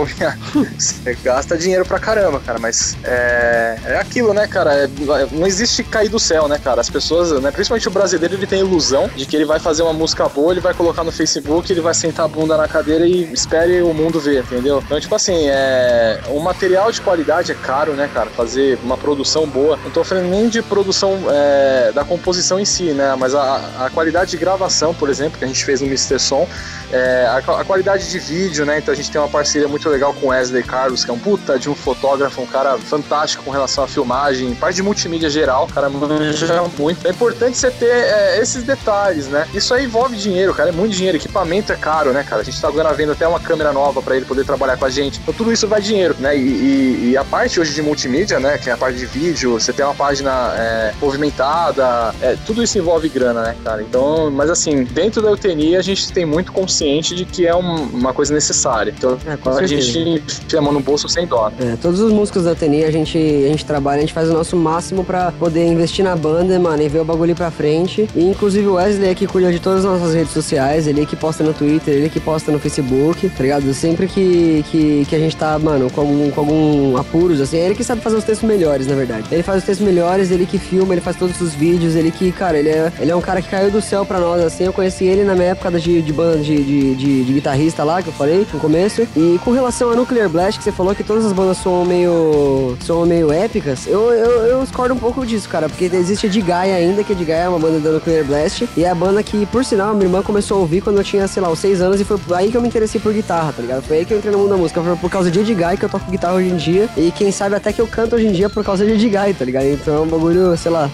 Você gasta dinheiro pra caramba, cara, mas é, é aquilo, né, cara? É, não existe cair do céu, né, cara? As pessoas, né, principalmente o brasileiro, ele tem a ilusão de que ele vai fazer uma música boa, ele vai colocar no Facebook Facebook, ele vai sentar a bunda na cadeira e espere o mundo ver, entendeu? Então, tipo assim, é... o material de qualidade é caro, né, cara? Fazer uma produção boa. Não tô falando nem de produção é... da composição em si, né? Mas a, a qualidade de gravação, por exemplo, que a gente fez no Mr. Som, É, a, a, qualidade de vídeo, né? Então a gente tem uma parceria muito legal com Wesley Carlos, que é um puta de um fotógrafo, um cara fantástico com relação à filmagem, parte de multimídia geral, o cara manja muito. É importante você ter é, esses detalhes, né? Isso aí envolve dinheiro, cara, é muito dinheiro. Equipamento é caro, né, cara? A gente tá agora vendo até uma câmera nova para ele poder trabalhar com a gente. Então tudo isso vai dinheiro, né? E, e, e, a parte hoje de multimídia, né? Que é a parte de vídeo, você tem uma página é, movimentada, é, tudo isso envolve grana, né, cara? Então, mas assim, dentro da UTNI a gente tem muito consciente de que é um, uma coisa necessária. Então é, a gente enfia a mão no bolso sem dó. É, todos os músicos da UTNI a gente, a gente trabalha, a gente faz o nosso máximo para poder investir na banda, mano, e ver o bagulho pra frente. E inclusive o Wesley é que cuida de todas as nossas redes sociais, ele é que posta no Twitter, ele é que posta no Facebook, tá ligado? Sempre que, que, que a gente tá, mano, com algum, com algum apuros, assim, é ele que sabe fazer os textos melhores, na verdade. Ele faz os textos melhores, ele que filma, ele faz todos os vídeos, ele que, cara, ele é, ele é um cara que caiu do céu pra nós, assim. Eu conheci ele na minha época de, de banda de, de, de, de guitarrista lá, que eu falei no começo. E com relação a Nuclear Blast, que você falou que todas as bandas são meio. são meio épicas, eu, eu, eu discordo um pouco disso, cara, porque existe a Gaia ainda, que a Gaia é uma banda da Nuclear Blast, e é a banda que, por sinal, minha irmã começou a ouvir quando eu tinha, sei lá, uns 6 anos, e foi aí que eu me interessei por guitarra, tá ligado? Foi aí que eu entrei no mundo da música, foi por causa de Edguy que eu toco guitarra hoje em dia, e quem sabe até que eu canto hoje em dia por causa de Edguy, tá ligado? Então é um bagulho, sei lá,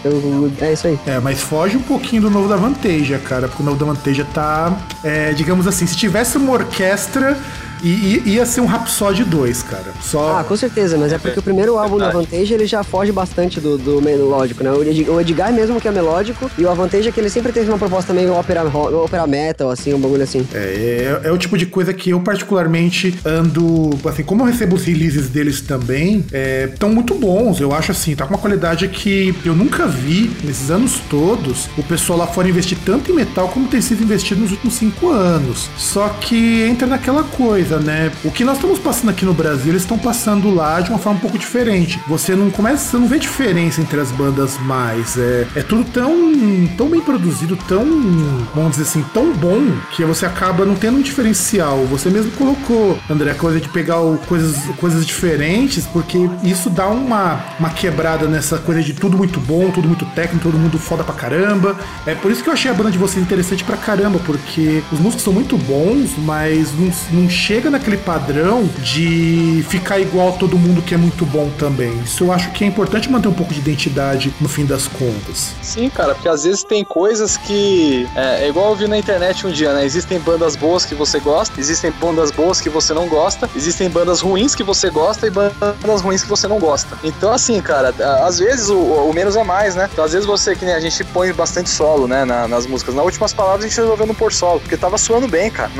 é isso aí. É, mas foge um pouquinho do novo da Vanteja, cara, porque o novo da Vanteja tá, é, digamos assim, se tivesse uma orquestra e, ia ser um Rhapsody 2, cara. Só... Ah, com certeza, mas é porque o primeiro álbum da Vantage ele já foge bastante do, do melódico, né? O Edgar mesmo que é melódico, e o Avantage é que ele sempre teve uma proposta meio ópera, ópera metal, assim, um bagulho assim. É, é, é, o tipo de coisa que eu particularmente ando, assim, como eu recebo os releases deles também, estão é, muito bons, eu acho assim, tá com uma qualidade que eu nunca vi nesses anos todos o pessoal lá fora investir tanto em metal como tem sido investido nos últimos cinco anos. Só que entra naquela coisa, coisa, né? O que nós estamos passando aqui no Brasil, eles estão passando lá de uma forma um pouco diferente. Você não começa, você não vê diferença entre as bandas mais. É, é tudo tão, tão bem produzido, tão, vamos dizer assim, tão bom, que você acaba não tendo um diferencial. Você mesmo colocou, André, a coisa de pegar o, coisas, coisas diferentes, porque isso dá uma, uma quebrada nessa coisa de tudo muito bom, tudo muito técnico, todo mundo foda pra caramba. É por isso que eu achei a banda de vocês interessante pra caramba, porque os músicos são muito bons, mas não, não chega chega naquele padrão de ficar igual a todo mundo que é muito bom também. Isso eu acho que é importante manter um pouco de identidade no fim das contas. Sim, cara, porque às vezes tem coisas que. É, é igual eu vi na internet um dia, né? Existem bandas boas que você gosta, existem bandas boas que você não gosta, existem bandas ruins que você gosta e bandas ruins que você não gosta. Então, assim, cara, às vezes o, o menos é mais, né? Então, às vezes você, que nem a gente põe bastante solo, né, na, nas músicas. Nas últimas palavras a gente resolveu não pôr solo, porque tava suando bem, cara.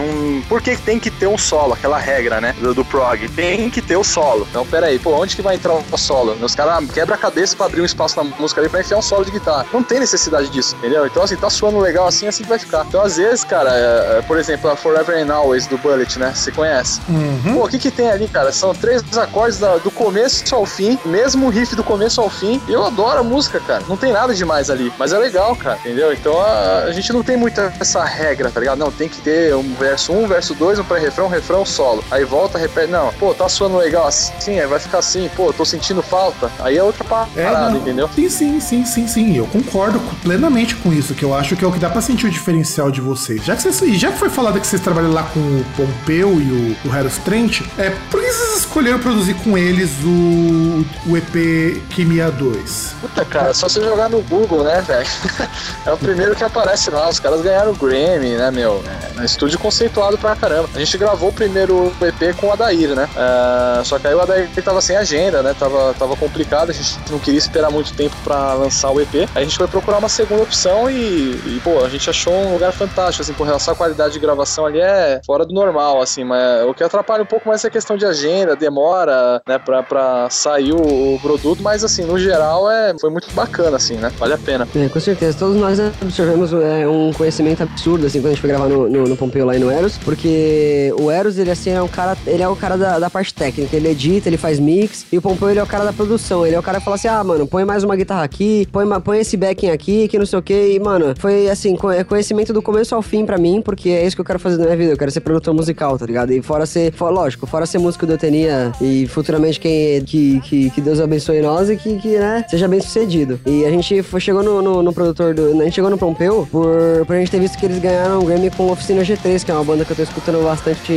Por que tem que ter um solo? Solo, aquela regra, né? Do, do prog. Tem que ter o solo. Então, peraí, pô, onde que vai entrar o solo? Os caras quebra a cabeça pra abrir um espaço na música ali pra enfiar um solo de guitarra. Não tem necessidade disso, entendeu? Então, assim, tá suando legal assim, assim que vai ficar. Então, às vezes, cara, é, é, por exemplo, a Forever and Always do Bullet, né? Você conhece? Uhum. Pô, o que que tem ali, cara? São três acordes da, do começo ao fim, mesmo riff do começo ao fim. Eu adoro a música, cara. Não tem nada demais ali, mas é legal, cara, entendeu? Então, a, a gente não tem muita essa regra, tá ligado? Não, tem que ter um verso 1, um, verso 2, um pré-refrão, um refrão solo. Aí volta, repete. Não, pô, tá suando legal assim, vai ficar assim, pô, tô sentindo falta. Aí é outra parada, é, entendeu? Sim, sim, sim, sim, sim. Eu concordo plenamente com isso, que eu acho que é o que dá pra sentir o diferencial de vocês. Já que vocês, já que foi falado que vocês trabalham lá com o Pompeu e o, o Harris Trent, é, por que vocês escolheram produzir com eles o, o EP Quimia 2? Puta, cara, só você jogar no Google, né, velho? é o primeiro que aparece lá. Os caras ganharam o Grammy, né, meu? É, estúdio conceituado pra caramba. A gente gravou o primeiro EP com o Adair, né? Uh, só que aí o Adair tava sem agenda, né? Tava, tava complicado, a gente não queria esperar muito tempo para lançar o EP. Aí a gente foi procurar uma segunda opção e, e, pô, a gente achou um lugar fantástico, assim, com relação à qualidade de gravação ali é fora do normal, assim, mas o que atrapalha um pouco mais é a questão de agenda, demora, né, pra, pra sair o, o produto, mas assim, no geral é, foi muito bacana, assim, né? Vale a pena. É, com certeza. Todos nós absorvemos é, um conhecimento absurdo, assim, quando a gente foi gravar no, no, no Pompeu lá e no Eros, porque o Eros Ele assim, é um cara, ele é o cara da, da parte técnica, ele edita, ele faz mix, e o Pompeu, ele é o cara da produção, ele é o cara que fala assim, ah, mano, põe mais uma guitarra aqui, põe, põe esse backing aqui, que não sei o que, e, mano, foi, assim, é conhecimento do começo ao fim pra mim, porque é isso que eu quero fazer na minha vida, eu quero ser produtor musical, tá ligado? E fora ser, fora, lógico, fora ser músico do Etenia e futuramente quem, que, que, que Deus abençoe nós e que, que né, seja bem sucedido. E a gente foi, chegou no, no, no produtor do, a gente chegou no Pompeu por, por a gente ter visto que eles ganharam um Grammy com Oficina G3, que é uma banda que eu tô escutando bastante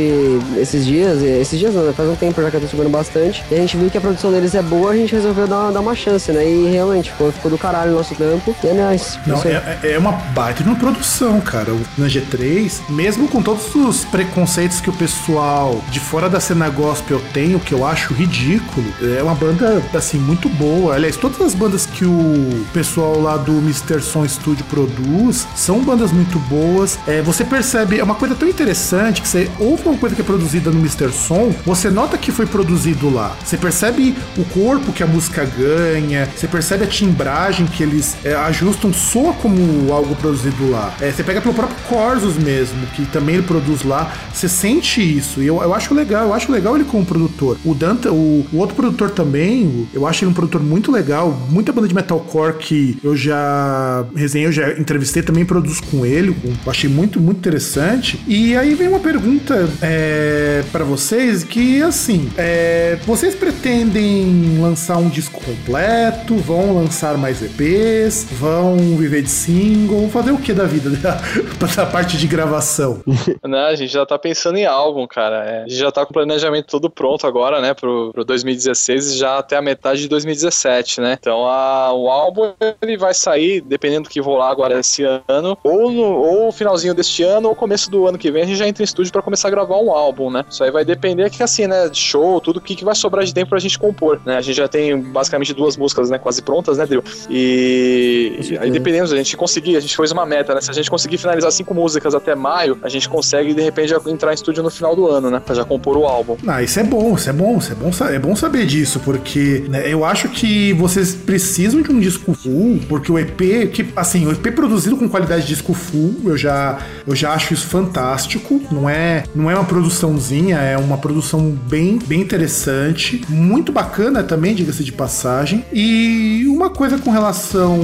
esses dias, esses dias não, né? faz um tempo já que eu tô escutando bastante, e a gente viu que a produção deles é boa, a gente resolveu dar, dar uma chance, né? E realmente ficou, ficou do caralho o nosso campo. E é nice. Não, é, é uma baita de uma produção, cara. Na G3, mesmo com todos os preconceitos que o pessoal de fora da cena gospel tem, o que eu acho ridículo, é uma banda, assim, muito boa. Aliás, todas as bandas que o pessoal lá do Mr. Som Studio produz são bandas muito boas. É, você percebe, é uma coisa tão interessante que você ouve uma coisa que é produzida no Mr. Som, você nota que foi produzido lá. Você percebe o corpo que a música ganha, você percebe a timbragem que eles é, ajustam, soa como algo produzido lá. É, você pega pelo próprio Corsos mesmo, que também ele produz lá, você sente isso. E eu, eu acho legal, eu acho legal ele como produtor. O Dante, o, o outro produtor também, eu acho ele um produtor muito legal. Muita banda de metalcore que eu já resenhei, eu já entrevistei, também produz com ele. Eu achei muito, muito interessante. E aí vem uma pergunta é, para vocês que, assim, é, vocês pretendem lançar um disco completo? Vão lançar mais EPs? Vão viver de single? Fazer o que da vida da, da parte de gravação? Né, a gente já tá pensando em álbum, cara. É, a gente já tá com o planejamento todo pronto agora, né, pro, pro 2016 e já até a metade de 2017, né? Então a, o álbum ele vai sair, dependendo do que rolar agora esse ano, ou no ou finalzinho deste ano ou começo do ano que vem a gente já entra em estúdio para começar a gravar um álbum, né? Isso aí vai depender que assim, né, de show, tudo o que, que vai sobrar de tempo pra gente compor, né? A gente já tem basicamente duas músicas, né, quase prontas, né, Drill? E aí dependendo, a gente conseguir, a gente fez uma meta, né? Se a gente conseguir finalizar cinco músicas até maio, a gente consegue de repente entrar em estúdio no final do ano, né? Pra já compor o álbum. Ah, isso é bom, isso é bom, isso é bom, é bom saber disso, porque né, eu acho que vocês precisam de um disco full, porque o EP, que assim, o EP produzido com qualidade de disco full, eu já, eu já acho isso fantástico. Não é, não é uma produçãozinha, é uma produção bem, bem interessante, muito bacana também, diga-se de passagem. E uma coisa com relação,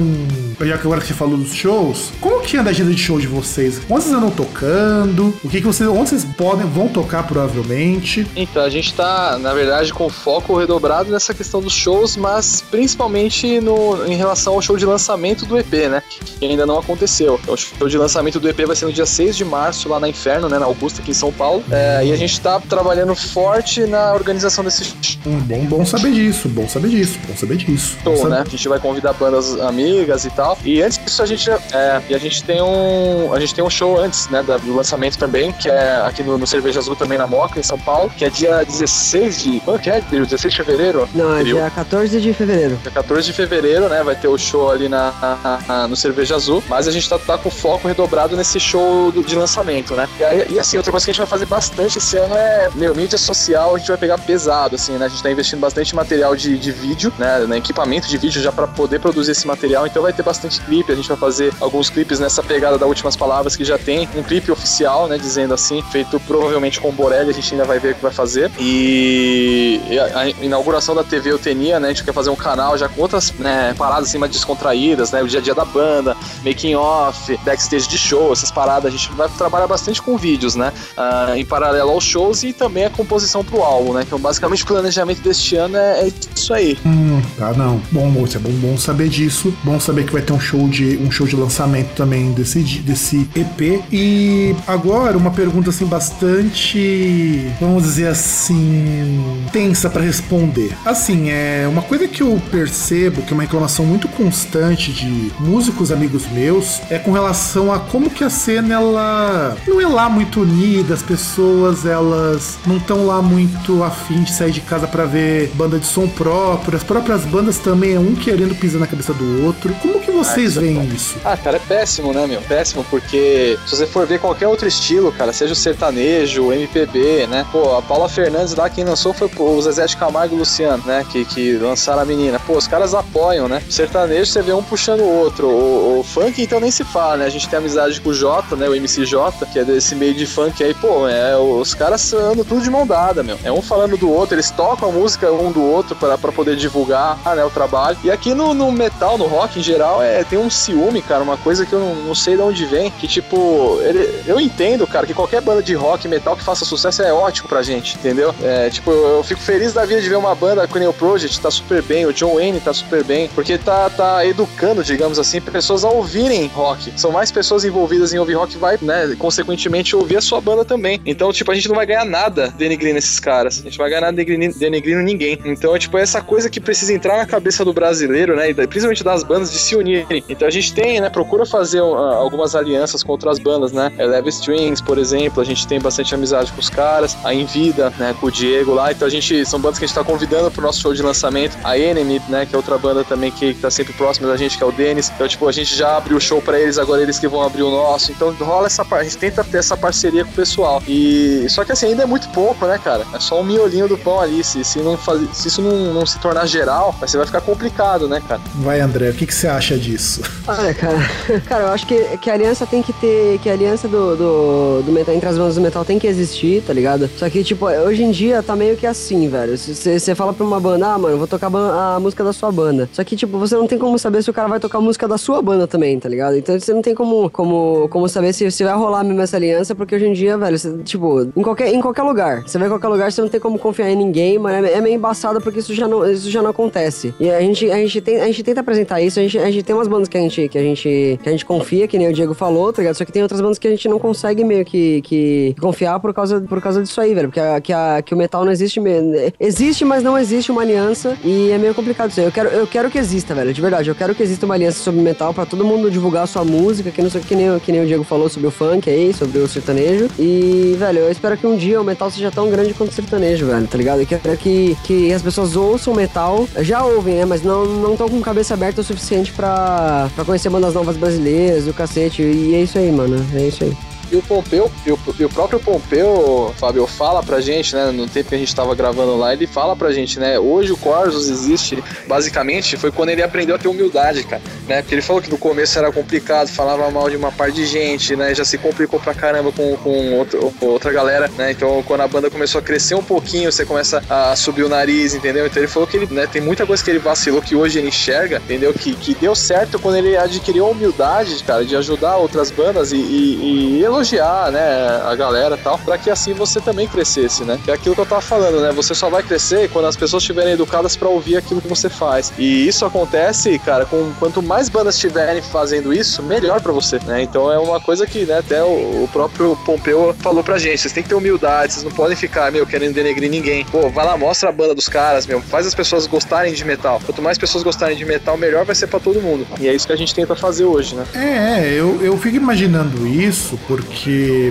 já que agora que você falou dos shows, como que anda a agenda de show de vocês? Onde vocês andam tocando? O que que vocês, onde vocês podem, vão tocar provavelmente? Então, a gente tá, na verdade, com foco redobrado nessa questão dos shows, mas principalmente no, em relação ao show de lançamento do EP, né? Que ainda não aconteceu. O show de lançamento do EP vai ser no dia 6 de março, lá na Inferno, né? Na Augusta, aqui em São Paulo. É, e a gente tá trabalhando forte na organização desse show. Hum, bom, bom saber disso, bom saber disso, bom saber disso. Show, né? A gente vai convidar bandas amigas e tal. E antes disso, a gente. É, e a gente tem um. A gente tem um show antes, né? Do lançamento também, que é aqui no, no Cerveja Azul também na Moca, em São Paulo, que é dia 16 de. Quando que é? 16 de fevereiro? Não, é dia 14 de fevereiro. Dia 14 de fevereiro, né? Vai ter o show ali na, na, na no Cerveja Azul. Mas a gente tá, tá com foco redobrado nesse show do, de lançamento, né? E, aí, e, assim, outra coisa que a gente vai fazer bastante esse ano é, meu, mídia social, a gente vai pegar pesado, assim, né? A gente tá investindo bastante em material de, de vídeo, né? né equipamento de vídeo já para poder produzir esse material. Então vai ter bastante clipe. A gente vai fazer alguns clipes nessa pegada da Últimas Palavras que já tem. Um clipe oficial, né? Dizendo assim, feito provavelmente com o Borelli, a gente ainda vai ver o que vai fazer. E a inauguração da TV Eutenia, né? A gente quer fazer um canal já com outras né, paradas assim mais descontraídas, né? O dia a dia da banda, making off, backstage de show, essas paradas. A gente vai trabalhar bastante com vídeos, né? Uh, em paralelo aos shows e também a composição pro álbum, né? Então, basicamente, o planejamento deste ano é, é isso aí. Hum, tá, não. Bom, moço, é bom, bom saber disso. Bom saber que vai ter um show de um show de lançamento também desse, desse EP. E agora, uma pergunta assim bastante, vamos dizer assim, tensa para responder. Assim, é uma coisa que eu percebo que é uma reclamação muito constante de músicos amigos meus é com relação a como que a cena ela não é lá muito unida, as pessoas elas não estão lá muito afim de sair de casa para ver banda de som próprio, as próprias bandas também é um querendo pisar na cabeça do outro. Como que vocês ah, veem isso? Ah, cara, é péssimo, né, meu? Péssimo, porque se você for ver qualquer outro estilo, cara, seja o sertanejo, o MPB, né? Pô, a Paula Fernandes lá, quem lançou foi pô, o Zezé de Camargo e o Luciano, né? Que, que lançaram a menina. Pô, os caras apoiam, né? O sertanejo você vê um puxando o outro. O, o, funk, então, nem se fala, né? A gente tem amizade com o Jota, né? O MC Jota, que é desse meio de funk aí, pô, é, os caras andam tudo de mão dada, meu. É um falando do outro, eles tocam a música um do outro para poder divulgar né, o trabalho. E aqui no, no, metal, no rock em geral, é, tem um ciúme, cara, uma coisa que eu não, não sei de onde vem, que tipo, ele, eu entendo, cara, que qualquer banda de rock metal que faça sucesso é ótimo pra gente, entendeu? É, tipo, eu fico feliz da vida de ver uma banda com o Project tá super bem, o John Wayne tá super bem, porque tá, tá educando, digamos assim, pessoas a ouvirem rock. São mais pessoas envolvidas em ouvir rock, vai, né, consequentemente ouvir a sua banda também. Então, tipo, a gente não vai ganhar nada denigrindo esses caras. A gente vai ganhar nada denigrindo, denigrindo ninguém. Então, é, tipo, é essa coisa que precisa entrar na cabeça do brasileiro, né, e principalmente das bandas de se unirem. Então, a gente tem, né, procura fazer uh, algumas alianças com outras bandas, né, Eleve Strings, por exemplo, a gente tem bastante amizade com os caras, a Envida, né, com o Diego lá. Então, a gente, são bandas que a gente tá convidando pro nosso show de lançamento. A Enemy, né, que é outra banda também que, que tá sempre próxima da gente, que é o Denis. Então, tipo, a gente já abriu o show para eles, agora eles que vão abrir o nosso. Então rola essa parte, a gente tenta ter essa parceria com o pessoal. E só que assim, ainda é muito pouco, né, cara? É só um miolinho do pão ali. Se, se, não faz, se isso não, não se tornar geral, você vai ficar complicado, né, cara? Vai, André, o que, que você acha disso? Olha, cara, cara, eu acho que, que a aliança tem que ter. Que a aliança do, do, do metal entre as bandas do metal tem que existir, tá ligado? Só que, tipo, hoje em dia tá meio que assim, velho. Você fala pra uma banda, ah, mano, eu vou tocar a, a música da sua banda. Só que, tipo, você não tem como saber se o cara vai tocar a música da sua banda também, tá ligado? Então você não tem como, como, como saber se, se vai rolar mesmo essa aliança, porque hoje em dia, velho, você, tipo, em qualquer, em qualquer lugar. Você vai em qualquer lugar, você não tem como confiar em ninguém, mas é, é meio embaçado porque isso já não, isso já não acontece. E a gente, a gente, tem, a gente tenta apresentar isso, a gente, a gente tem umas bandas que a gente, que a gente, que a gente confia, que nem o Diego falou, tá ligado? Só que tem outras bandas que a gente não consegue meio que, que confiar por causa, por causa disso aí, velho. Porque a, que, a, que o metal não existe mesmo. Existe, mas não existe uma aliança e é meio complicado isso aí. Eu quero, eu quero que exista, velho, de verdade. Eu quero que exista uma aliança sobre metal pra todo mundo divulgar a sua música, que, não sei, que, nem, que nem o Diego falou sobre o funk aí, sobre o sertanejo. E, velho, eu espero que um dia o metal seja tão grande quanto o sertanejo, velho, tá ligado? Eu quero que, que as pessoas ouçam metal, já ouvem, né? Mas não estão com cabeça aberta o suficiente pra, pra conhecer bandas novas brasileiras, o cacete. E é isso aí, mano. É isso aí. E o Pompeu, e o, e o, próprio Pompeu, Fábio, fala pra gente, né, no tempo que a gente tava gravando lá, ele fala pra gente, né, hoje o Corsos existe, basicamente, foi quando ele aprendeu a ter humildade, cara, né, porque ele falou que no começo era complicado, falava mal de uma parte de gente, né, já se complicou pra caramba com, com outro, outra galera, né, então quando a banda começou a crescer um pouquinho, você começa a subir o nariz, entendeu? Então ele falou que ele, né, tem muita coisa que ele vacilou que hoje ele enxerga, entendeu? Que, que deu certo quando ele adquiriu a humildade, cara, de ajudar outras bandas e, e, e elogiar, né, a galera e tal, para que assim você também crescesse, né? É aquilo que eu tava falando, né? Você só vai crescer quando as pessoas estiverem educadas para ouvir aquilo que você faz. E isso acontece, cara, com quanto mais bandas estiverem fazendo isso, melhor para você, né? Então é uma coisa que, né, até o, próprio Pompeu falou pra gente, vocês têm que ter humildade, vocês não podem ficar, meu, querendo denegrir ninguém. Pô, vai lá, mostra a banda dos caras, meu, faz as pessoas gostarem de metal. Quanto mais pessoas gostarem de metal, melhor vai ser para todo mundo. E é isso que a gente tenta fazer hoje, né? É, eu, eu fico imaginando isso porque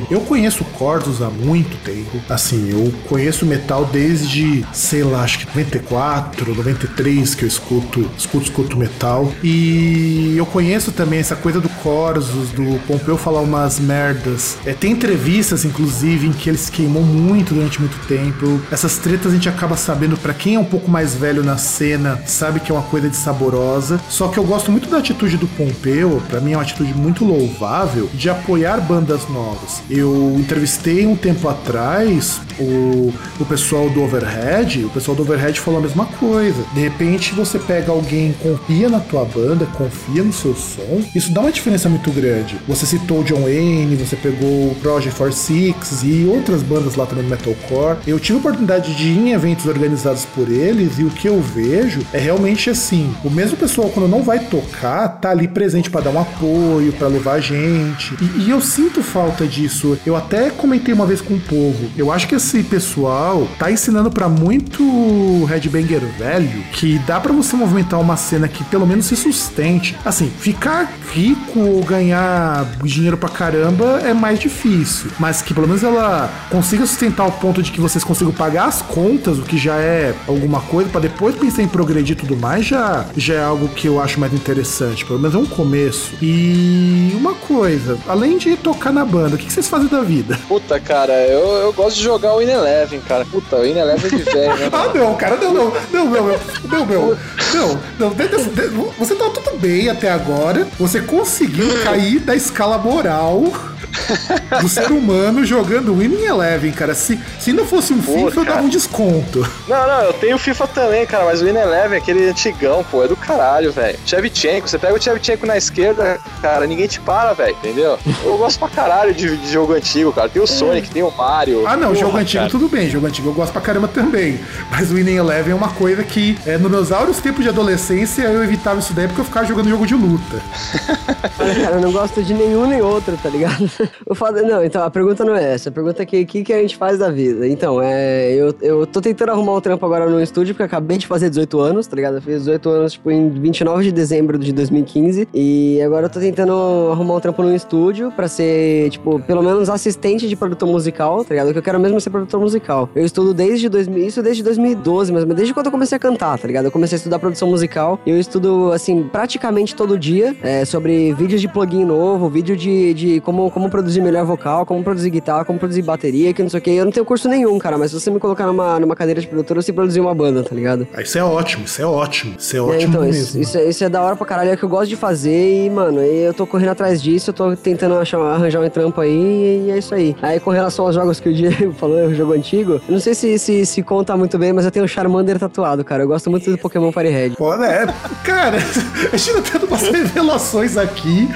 eu conheço Cordos há muito tempo. Assim, eu conheço metal desde, sei lá, acho que 94, 93 que eu escuto, escuto, escuto metal. E eu conheço também essa coisa do Corsos, do Pompeu falar umas merdas. É, tem entrevistas, inclusive, em que ele se queimou muito durante muito tempo. Essas tretas a gente acaba sabendo para quem é um pouco mais velho na cena, sabe que é uma coisa de saborosa. Só que eu gosto muito da atitude do Pompeu, para mim é uma atitude muito louvável, de apoiar bandas novas. Eu entrevistei um tempo atrás o, o pessoal do Overhead, o pessoal do Overhead falou a mesma coisa. De repente você pega alguém, confia na tua banda, confia no seu som, isso dá uma diferença muito grande. Você citou John Wayne, você pegou o Project 46 e outras bandas lá também do Metalcore. Eu tive a oportunidade de ir em eventos organizados por eles e o que eu vejo é realmente assim: o mesmo pessoal, quando não vai tocar, tá ali presente para dar um apoio, para levar a gente. E, e eu sinto disso. Eu até comentei uma vez com o povo. Eu acho que esse pessoal tá ensinando para muito headbanger velho que dá para você movimentar uma cena que pelo menos se sustente. Assim, ficar rico ou ganhar dinheiro pra caramba é mais difícil, mas que pelo menos ela consiga sustentar ao ponto de que vocês consigam pagar as contas, o que já é alguma coisa, para depois pensar em progredir e tudo mais, já, já é algo que eu acho mais interessante. Pelo menos é um começo. E uma coisa, além de tocar na banda, o que, vocês fazem da vida? Puta, cara, eu, eu gosto de jogar o In Eleven, cara. Puta, o In Eleven é de velho, né? ah, não, cara, não, não, não, não, meu, não, meu, não, não, de, de, de, você tá tudo bem até agora, você conseguiu cair da escala moral do ser humano jogando o Eleven, cara. Se, se não fosse um FIFA, eu dava um desconto. Não, não, eu tenho FIFA também, cara, mas o Winning Eleven é aquele antigão, pô, é do caralho, velho. Chevchenko, você pega o Chevchenko na esquerda, cara, ninguém te para, velho, entendeu? Eu gosto pra caralho de, de, jogo antigo, cara. Tem o Sonic, tem o Mario. Ah, não, Porra, jogo antigo cara. tudo bem, jogo antigo eu gosto pra caramba também. Mas o Winning Eleven é uma coisa que, é, nos meus áureos tempos de adolescência, eu evitava isso daí porque eu ficava jogando jogo de luta. Olha, cara, eu não gosto de nenhum nem outro, tá ligado? O foda, não, então a pergunta não é essa. A pergunta é o que, que, que a gente faz da vida. Então, é, eu, eu tô tentando arrumar um trampo agora no estúdio, porque eu acabei de fazer 18 anos, tá ligado? Eu fiz 18 anos, tipo, em 29 de dezembro de 2015. E agora eu tô tentando arrumar um trampo no estúdio pra ser, tipo, pelo menos assistente de produtor musical, tá ligado? Que eu quero mesmo ser produtor musical. Eu estudo desde 2000, isso desde 2012, mas desde quando eu comecei a cantar, tá ligado? Eu comecei a estudar produção musical. E eu estudo, assim, praticamente todo dia é, sobre vídeos de plugin novo, vídeo de, de como, como produzir melhor vocal, como produzir guitarra, como produzir bateria, que não sei o que. Eu não tenho curso nenhum, cara, mas se você me colocar numa, numa cadeira de produtor, eu sei produzir uma banda, tá ligado? Ah, isso é ótimo, isso é ótimo. Isso é, é ótimo então, mesmo. Isso, isso, é, isso, é da hora pra caralho, é o que eu gosto de fazer e, mano, eu tô correndo atrás disso, eu tô tentando achar, arranjar um trampo aí e é isso aí. Aí com relação aos jogos que o Diego falou, o jogo antigo, não sei se, se, se conta muito bem, mas eu tenho o Charmander tatuado, cara. Eu gosto muito do Pokémon Firehead. Pô, né? Cara, a gente tá tendo umas revelações aqui.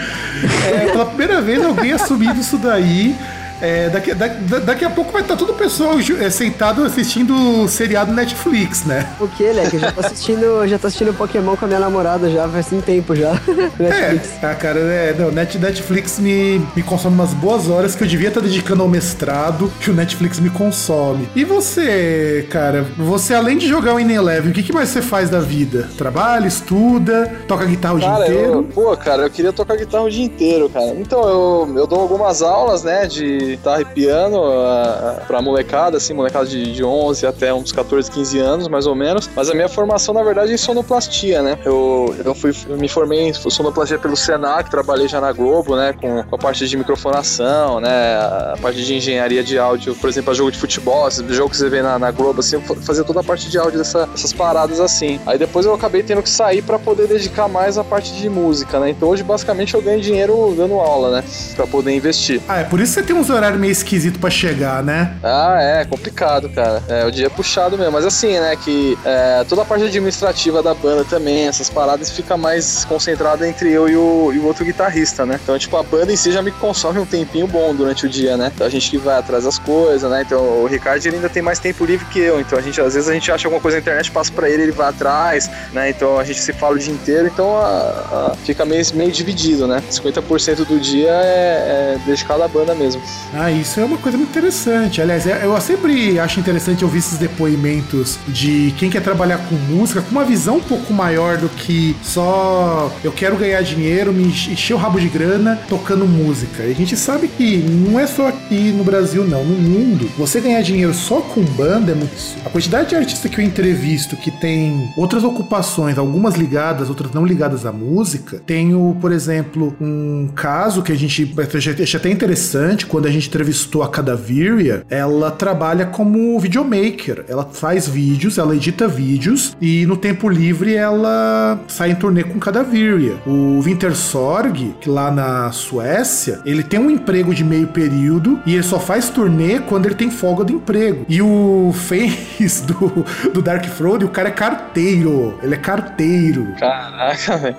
É, pela primeira vez alguém assumindo isso daí. É, daqui, da, daqui a pouco vai estar todo o pessoal é, sentado assistindo seriado Netflix, né? O que, Leque? Já tô assistindo, já tô assistindo Pokémon com a minha namorada já faz um tempo já. Netflix. É, ah, cara, é, não, Net, Netflix me, me consome umas boas horas que eu devia estar dedicando ao mestrado, que o Netflix me consome. E você, cara, você além de jogar o In Eleven, o que, que mais você faz da vida? Trabalha, estuda, toca guitarra o cara, dia inteiro? Eu, pô, cara, eu queria tocar guitarra o dia inteiro, cara. Então, eu, eu dou algumas aulas, né, de guitarra e piano uh, pra molecada, assim, molecada de, de 11 até uns 14, 15 anos, mais ou menos. Mas a minha formação, na verdade, é em sonoplastia, né? Eu, eu, fui, eu me formei em sonoplastia pelo Senac, trabalhei já na Globo, né? Com, com, a parte de microfonação, né? A parte de engenharia de áudio, por exemplo, a jogo de futebol, jogo que você vê na, na Globo, assim, eu fazia toda a parte de áudio dessa, dessas paradas assim. Aí depois eu acabei tendo que sair para poder dedicar mais a parte de música, né? Então hoje, basicamente, eu ganho dinheiro dando aula, né? Pra poder investir. Ah, é por isso que você tem uns horários meio esquisito para chegar, né? Ah, é, complicado, cara. É, o dia é puxado mesmo. Mas assim, né, que é, toda a parte administrativa da banda também, essas paradas, fica mais concentrada entre eu e o, e o outro guitarrista, né? Então, tipo, a banda em si já me consome um tempinho bom durante o dia, né? Então a gente que vai atrás das coisas, né? Então o Ricardo ainda tem mais tempo livre que eu. Então a gente, às vezes, a gente acha alguma coisa na internet, passa pra ele, ele vai atrás, né? Então a gente se fala o dia inteiro, então a, a, fica meio, meio dividido, né? 50% do dia é, é dedicado à banda mesmo. Ah, isso é uma coisa muito interessante. Aliás, é, eu sempre acho interessante ouvir esses depoimentos de quem quer trabalhar com música com uma visão um pouco maior do que só eu quero ganhar dinheiro, me encher o rabo de grana tocando música. E a gente sabe que não é só aqui no Brasil, não. No mundo, você ganhar dinheiro só com banda é muito. A quantidade de artistas que eu entrevisto que tem outras ocupações, algumas ligadas, outras não ligadas à música. Tenho, por exemplo, um caso que a gente achei até interessante quando a gente entrevistou a Cadaveria, ela trabalha como videomaker. Ela faz vídeos, ela edita vídeos e no tempo livre ela sai em turnê com Cadaveria. O Winter Sorg, que lá na Suécia, ele tem um emprego de meio período e ele só faz turnê quando ele tem folga do emprego. E o Face do, do Dark Throne, o cara é carteiro. Ele é carteiro. Caraca, velho.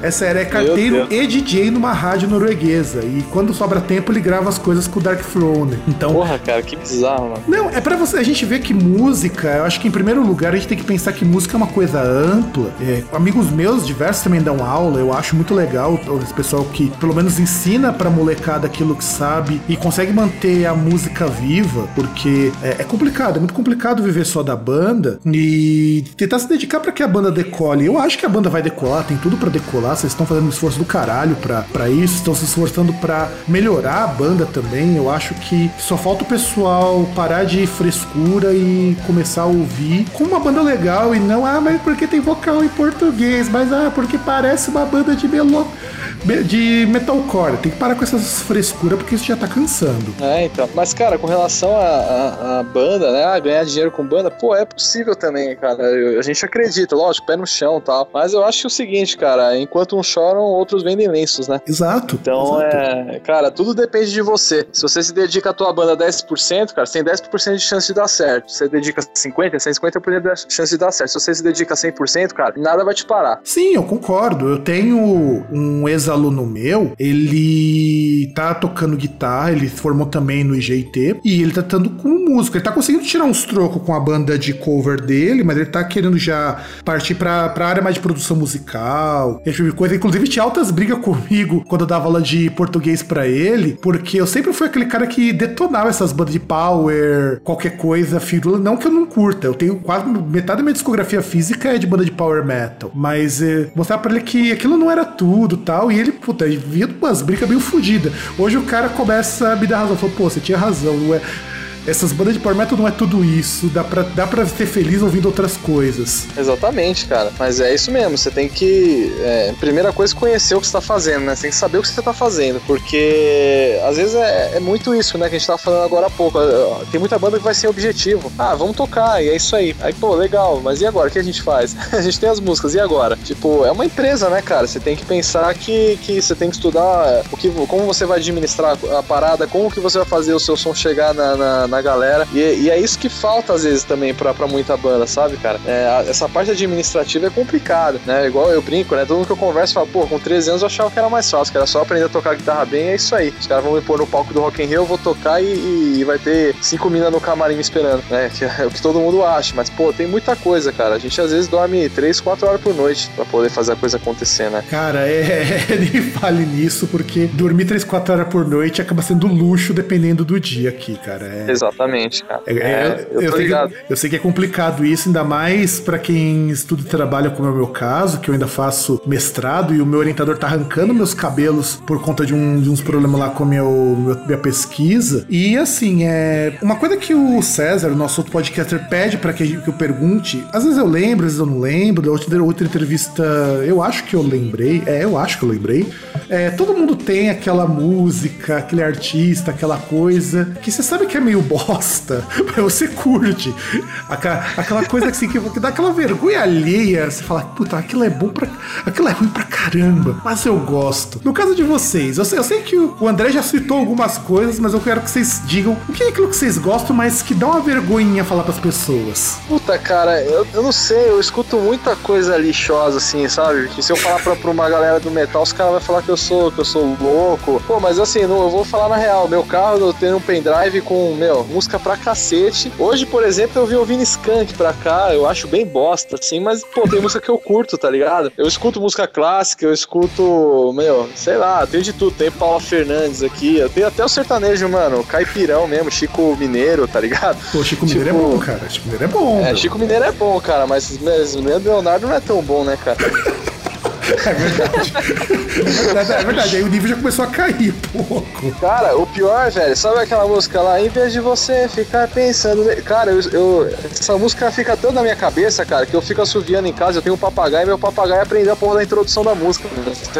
Essa era é carteiro e DJ numa rádio norueguesa. E quando sobra tempo, ele grava as coisas com o Dark Throne. Então. Porra, cara, que bizarro, mano. Não, é pra você. A gente ver que música, eu acho que em primeiro lugar a gente tem que pensar que música é uma coisa ampla. É, amigos meus diversos também dão aula, eu acho muito legal esse pessoal que pelo menos ensina pra molecada aquilo que sabe e consegue manter a música viva, porque é, é complicado, é muito complicado viver só da banda e tentar se dedicar para que a banda decole. Eu acho que a banda vai decolar, tem tudo para decolar, vocês estão fazendo um esforço do caralho para isso, estão se esforçando para melhorar a banda também. Eu acho que só falta o pessoal parar de frescura e começar a ouvir com uma banda legal e não, ah, mas porque tem vocal em português, mas ah, porque parece uma banda de de metalcore. Tem que parar com essas frescuras porque isso já tá cansando. É, então. Mas, cara, com relação à banda, né? A ganhar dinheiro com banda, pô, é possível também, cara. Eu, a gente acredita, lógico, pé no chão e tal. Mas eu acho que é o seguinte, cara, enquanto uns choram, outros vendem lenços, né? Exato. Então, exato. é. Cara, tudo depende de você. Se você se dedica à tua banda 10%, cara, você tem 10% de chance de dar certo. Se você dedica 50%, você tem 50% de chance de dar certo. Se você se dedica 100%, cara, nada vai te parar. Sim, eu concordo. Eu tenho um ex-aluno meu, ele tá tocando guitarra, ele formou também no IGT, e ele tá estando com música. Ele tá conseguindo tirar uns trocos com a banda de cover dele, mas ele tá querendo já partir pra, pra área mais de produção musical, esse tipo de coisa. Inclusive, tinha altas brigas comigo quando eu dava aula de português para ele, porque eu sempre fui aquele cara que detonava essas bandas de power, qualquer coisa, firula. Não que eu não curta, eu tenho quase metade da minha discografia física é de banda de power metal, mas é, mostrar pra ele que aquilo não era tudo tal, e ele, puta, via umas brigas meio fodidas. Hoje o cara começa a me dar razão, falou, pô, você tinha razão, não é essas bandas de power metal não é tudo isso, dá pra, dá pra ser feliz ouvindo outras coisas. Exatamente, cara. Mas é isso mesmo, você tem que. É, primeira coisa, conhecer o que você tá fazendo, né? Você tem que saber o que você tá fazendo, porque às vezes é, é muito isso, né? Que a gente tava falando agora há pouco. Tem muita banda que vai sem objetivo. Ah, vamos tocar, e é isso aí. Aí, pô, legal, mas e agora? O que a gente faz? a gente tem as músicas, e agora? Tipo, é uma empresa, né, cara? Você tem que pensar que, que você tem que estudar o que, como você vai administrar a parada, como que você vai fazer o seu som chegar na, na na galera. E, e, é isso que falta às vezes também pra, pra muita banda, sabe, cara? É, essa parte administrativa é complicada, né? Igual eu brinco, né? Todo mundo que eu converso fala, pô, com 13 anos eu achava que era mais fácil, que era só aprender a tocar guitarra bem, é isso aí. Os caras vão me pôr no palco do Rock in Rio, eu vou tocar e, e vai ter cinco minas no camarim me esperando, né? Que é o que todo mundo acha. Mas, pô, tem muita coisa, cara. A gente às vezes dorme 3, 4 horas por noite pra poder fazer a coisa acontecer, né? Cara, é, é nem fale nisso, porque dormir 3, 4 horas por noite acaba sendo luxo dependendo do dia aqui, cara. É... Exatamente, cara. É, é, eu, eu, sei que, eu, sei que, é complicado isso, ainda mais para quem estuda e trabalha, como é o meu caso, que eu ainda faço mestrado e o meu orientador tá arrancando meus cabelos por conta de, um, de uns problemas lá com meu, meu, minha pesquisa. E assim, é uma coisa que o César, o nosso outro podcaster, pede para que, que, eu pergunte. Às vezes eu lembro, às vezes eu não lembro. Da outra, outra entrevista, eu acho que eu lembrei. É, eu acho que eu lembrei. É, todo mundo tem aquela música, aquele artista, aquela coisa que você sabe que é meio bosta, mas você curte. Aquela, coisa assim que, que dá aquela vergonha alheia. Você fala, puta, aquilo é bom pra. Aquilo é ruim pra caramba, mas eu gosto. No caso de vocês, eu sei, eu sei que o André já citou algumas coisas, mas eu quero que vocês digam o que é aquilo que vocês gostam, mas que dá uma vergonhinha falar pras pessoas. Puta, cara, eu, eu não sei, eu escuto muita coisa lixosa, assim, sabe? Que se eu falar pra, pra uma galera do metal, os caras vão falar que eu sou, que eu sou louco. Pô, mas assim, não, eu vou falar na real. Meu carro eu tenho um pendrive com, meu, música pra cacete. Hoje, por exemplo, eu vi ouvindo Skunk pra cá, eu acho bem bosta, assim, mas, pô, tem música que eu curto, tá ligado? Eu escuto música clássica, eu escuto, meu, sei lá, tem de tudo. Tem Paula Fernandes aqui, eu tenho até o sertanejo, mano, caipirão mesmo, Chico Mineiro, tá ligado? Pô, Chico tipo, Mineiro é tipo, bom, cara. Chico Mineiro é bom. É, Chico Mineiro é bom, cara, mas, mas Leonardo não é tão bom, né, cara? É verdade. é verdade. É verdade. Aí o nível já começou a cair um pouco. Cara, o pior, velho, sabe aquela música lá? Em vez de você ficar pensando. Cara, eu, eu, essa música fica tanto na minha cabeça, cara, que eu fico assoviando em casa. Eu tenho um papagaio e meu papagaio aprendeu a porra da introdução da música.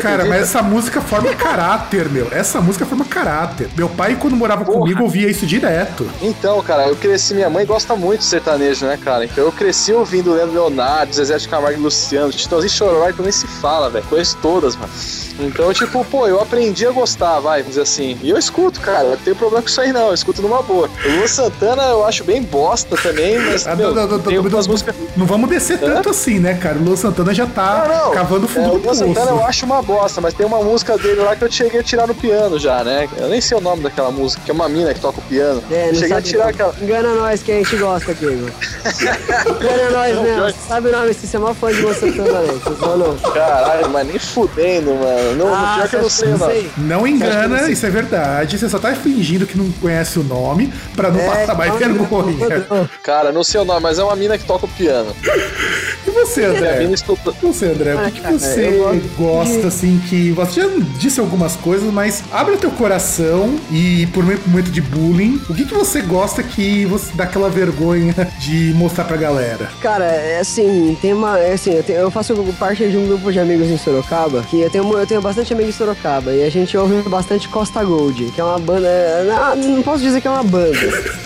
Cara, mas essa música forma caráter, meu. Essa música forma caráter. Meu pai, quando morava porra. comigo, ouvia isso direto. Então, cara, eu cresci. Minha mãe gosta muito de sertanejo, né, cara? Então eu cresci ouvindo Leandro Leonardo, Zezé de Camargo e Luciano, Titãozinho Chororó, então nem se fala fala, velho. Conheço todas, mano. Então, tipo, pô, eu aprendi a gostar, vai, vamos dizer assim. E eu escuto, cara, não tenho problema com isso aí não, eu escuto numa boa. O Luan Santana eu acho bem bosta também, mas Ah, meu, não, não, tem não, músicas... não vamos descer tanto assim, né, cara? O Luan Santana já tá Não, não. cavando o fundo É, do o Luan poço. Santana eu acho uma bosta, mas tem uma música dele lá que eu cheguei a tirar no piano já, né? Eu nem sei o nome daquela música, que é uma mina que toca o piano. É, não cheguei a tirar aquela. Engana nós que a gente gosta, Diego. Engana nós mesmo. sabe o nome, você é maior fã de Luan Santana, né? Vocês falam, não. Caralho, mas nem fudendo, mano. Não, Ah, pior que eu não sei? Não que engana, não isso é verdade. Você só tá fingindo que não conhece o nome pra não É, passar mais vergonha. não, não. Cara, não sei o nome, mas é uma mina que toca o piano. E você, A André? mina estuda. E Você, André, o que, Ah, que você eu gosto gosta, assim, que. Você já disse algumas coisas, mas abre o teu coração e por um momento de bullying, o que, que você gosta que você dá aquela vergonha de mostrar pra galera? Cara, é assim, tem uma. É assim, eu, tenho- eu faço parte de um grupo de amigos em Sorocaba, que eu tenho, eu tenho bastante amigos em Sorocaba, e a gente ouve bastante Costa Gold, que é uma banda. é, Não, não posso dizer que é uma banda.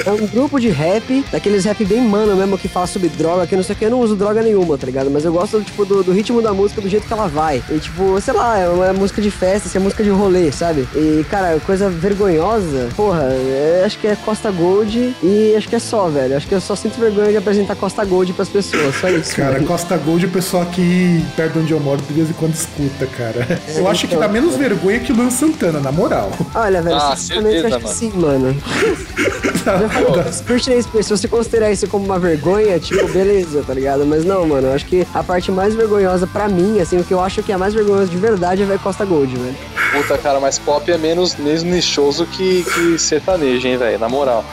É um grupo de rap, daqueles rap bem mano mesmo, que fala sobre droga, que não sei o que, eu não uso droga nenhuma, tá ligado? Mas eu gosto, tipo, do, do ritmo da música, do jeito que ela vai. E, tipo, sei lá, é uma música de festa, assim, é música de rolê, sabe? E, cara, coisa vergonhosa, porra, é, acho que é Costa Gold e acho que é só, velho. Acho que eu só sinto vergonha de apresentar Costa Gold pras pessoas, só isso. Cara, velho. Costa Gold, o pessoal aqui perto de onde eu moro vez em quando escuta, cara. Eu acho que então. dá menos vergonha que o Luan Santana, na moral. Olha, velho, Ah, sinceramente, certeza, acho que sim, mano. Spears, se você considerar isso como uma vergonha, tipo, beleza, tá ligado? Mas não, mano, eu acho que a parte mais vergonhosa pra mim, assim, o que eu acho que é a mais vergonhosa de verdade é ver Costa Gold, velho. Puta, cara, mas pop é menos, menos nichoso que, que sertanejo, hein, velho? Na moral.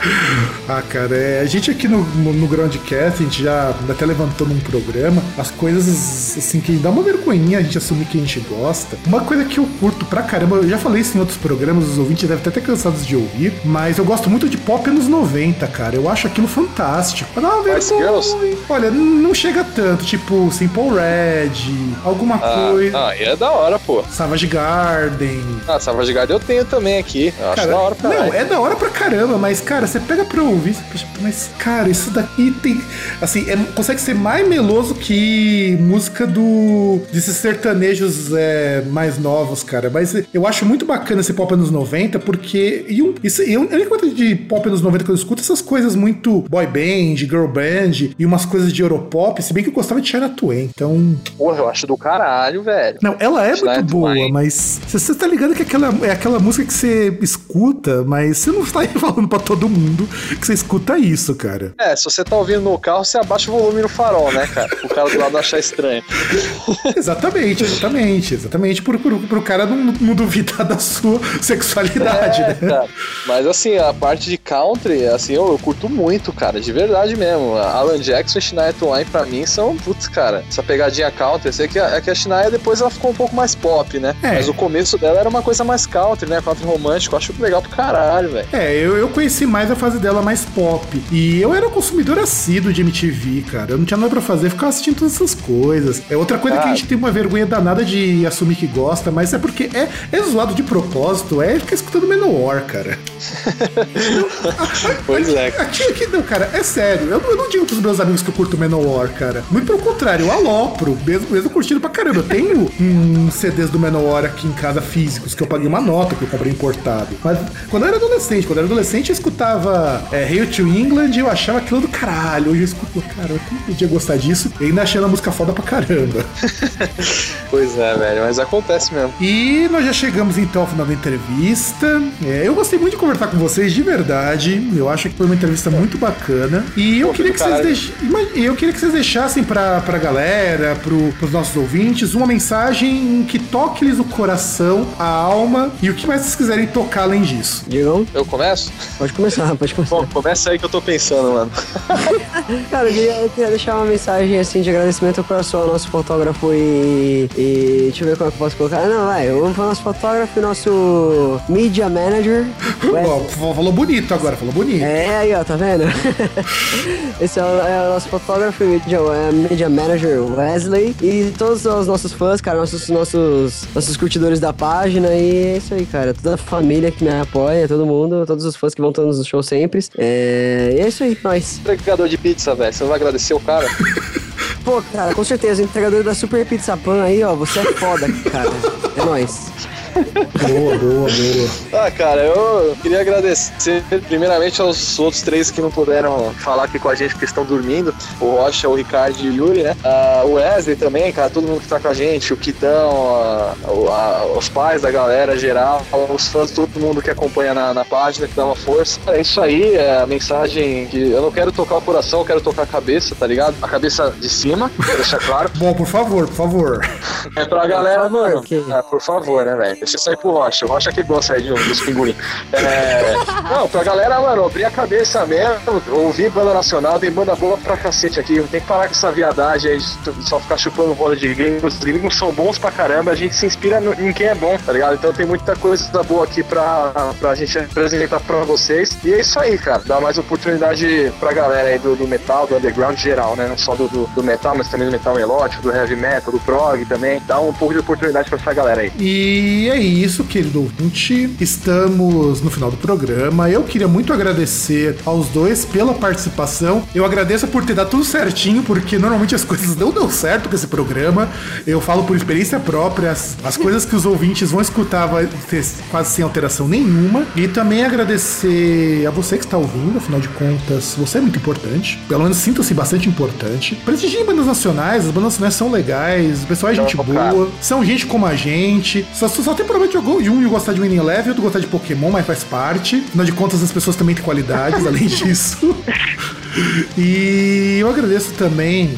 Ah, cara, é, a gente aqui no, no, no Groundcast, a gente já até levantou num programa as coisas, assim, que dá uma vergonhinha a gente assumir que a gente gosta. Uma coisa que eu curto pra caramba, eu já falei isso em outros programas, os ouvintes devem até ter cansados de ouvir, mas eu gosto muito de pop anos 90, cara. Eu acho aquilo fantástico. Dá uma Spice. Girls? Olha, não chega tanto, tipo Simple Red, alguma Ah, coisa. ah, é da hora, pô. Savage Garden. Ah, Savage Garden eu tenho também aqui. Eu acho Cara, da hora pra não, é da hora pra caramba, mas, cara, você pega pra ouvir, você mas, cara, isso daqui tem. Assim, é- consegue ser mais meloso que música do. desses sertanejos é, mais novos, cara. Mas eu acho muito bacana esse pop anos 90, porque. E um, isso, eu, a única coisa de pop anos 90 que eu escuto essas coisas muito boy band, girl band e umas coisas de Europop, se bem que eu gostava de China Twain, então. Porra, eu acho do caralho, velho. Não, ela é Shania muito boa, mas você tá ligado que aquela, é aquela música que você escuta, mas você não aí falando pra todo mundo que você escuta isso, cara. É, se você tá ouvindo no carro, você abaixa o volume no farol, né, cara? O cara do lado achar estranho. Exatamente, exatamente, exatamente, pro, pro, pro cara não, não duvidar da sua sexualidade, É, né? cara. Mas assim, a parte de country, assim, eu, eu curto muito, cara, de verdade mesmo. Alan Jackson e Shania Twain pra mim são, putz, cara, essa pegadinha country. Eu sei que a, é que a Shania depois ela ficou um pouco mais pop, né? É. Mas o começo dela era uma coisa mais country, né? Country romântico. Eu acho legal pro caralho, velho. É, eu, eu conheci mais a fase dela mais pop. E eu era um consumidor assíduo de MTV, cara. Eu não tinha nada pra fazer, ficava assistindo todas essas coisas. É outra coisa que a gente tem uma vergonha danada de assumir que gosta, mas é porque é, é zoado de propósito, é ficar escutando Menor, cara. Pois é. Aqui, aqui não, cara, é sério. Eu, eu não digo pros meus amigos que eu curto Menor, cara. Muito pelo contrário, eu alopro, mesmo, mesmo curtindo pra caramba. Eu tenho um CDs do Menor aqui em casa físicos, que eu paguei uma nota que eu comprei importado. Mas quando eu era adolescente, quando eu era adolescente, eu escutava é, Hail to England e eu achava aquilo do caralho. Hoje eu escuto, cara, eu como podia gostar disso e ainda achando a música foda pra caramba. Pois é, velho. Mas acontece mesmo. E nós já chegamos então ao final da entrevista. É, eu gostei muito de conversar com vocês, de verdade. Eu acho que foi uma entrevista muito bacana. E eu Pô, queria que vocês deix... eu queria que vocês deixassem pra, pra galera, pro, pros nossos ouvintes, uma mensagem que toque-lhes o coração, a alma e o que mais vocês quiserem tocar além disso. Digam, Eu começo? pode começar, pode começar. Bom, começa aí que eu tô pensando, mano. Cara, eu queria, eu queria deixar uma mensagem assim de agradecimento ao coração ao nosso fotógrafo e, e. Deixa eu ver como é que eu posso colocar. Não, vai, o nosso fotógrafo e nosso media manager. Ó, falou bonito agora, falou bonito. É, aí, ó, tá vendo? Esse é o, é o nosso fotógrafo e media, é, media manager Wesley. E todos os nossos fãs, cara, nossos, nossos, nossos curtidores da página. E é isso aí, cara. Toda a família que me apoia, todo mundo, todos os fãs que vão todos nos shows sempre. É, e é isso aí, nós. Entregador de pizza, velho. Você não vai agradecer o cara? Pô, cara, com certeza, entregador da Super Pizza Pan aí, ó, você é foda, cara. É nóis. Boa, boa, boa. Ah, cara, eu queria agradecer primeiramente aos outros três que não puderam falar aqui com a gente porque estão dormindo. O Rocha, o Ricardo e o Yuri, né? Ah, o Wesley também, cara, todo mundo que tá com a gente, o Kitão, a- a- os pais da galera geral, os fãs, todo mundo que acompanha na, na página, que dá uma força. É isso aí, é a mensagem que eu não quero tocar o coração, eu quero tocar a cabeça, tá ligado? A cabeça de cima, pra deixar claro. Bom, por favor, por favor. É pra galera, mano. que- Ah, por favor, né, velho? Eu sair pro Rocha. O Rocha que gosta aí de um, dos pinguim. É... Não, pra galera, mano, abrir a cabeça mesmo, ouvir banda nacional, tem banda boa pra cacete aqui. Tem que parar com essa viadagem aí de só ficar chupando bola de gringos. Os gringos são bons pra caramba, a gente se inspira em quem é bom, tá ligado? Então tem muita coisa boa aqui pra, pra gente apresentar pra vocês. E é isso aí, cara. Dá mais oportunidade pra galera aí do, do metal, do underground geral, né? Não só do, do, do metal, mas também do metal melódico, do heavy metal, do prog também. Dá um pouco de oportunidade pra essa galera aí. E é isso, querido ouvinte. Estamos no final do programa. Eu queria muito agradecer aos dois pela participação. Eu agradeço por ter dado tudo certinho, porque normalmente as coisas não dão certo com esse programa. Eu falo por experiência própria. As, as coisas que os ouvintes vão escutar vai ter quase sem alteração nenhuma. E também agradecer a você que está ouvindo, afinal de contas, você é muito importante. Pelo menos sinta-se bastante importante. Prestigiem bandas nacionais, as bandas nacionais são legais, o pessoal é gente boa, são gente como a gente. Só, só tem problema de algum- de um gostar de Winning Eleven, outro gostar de Pokémon, mas faz parte. Afinal de contas, as pessoas também têm qualidades, além disso. E eu agradeço também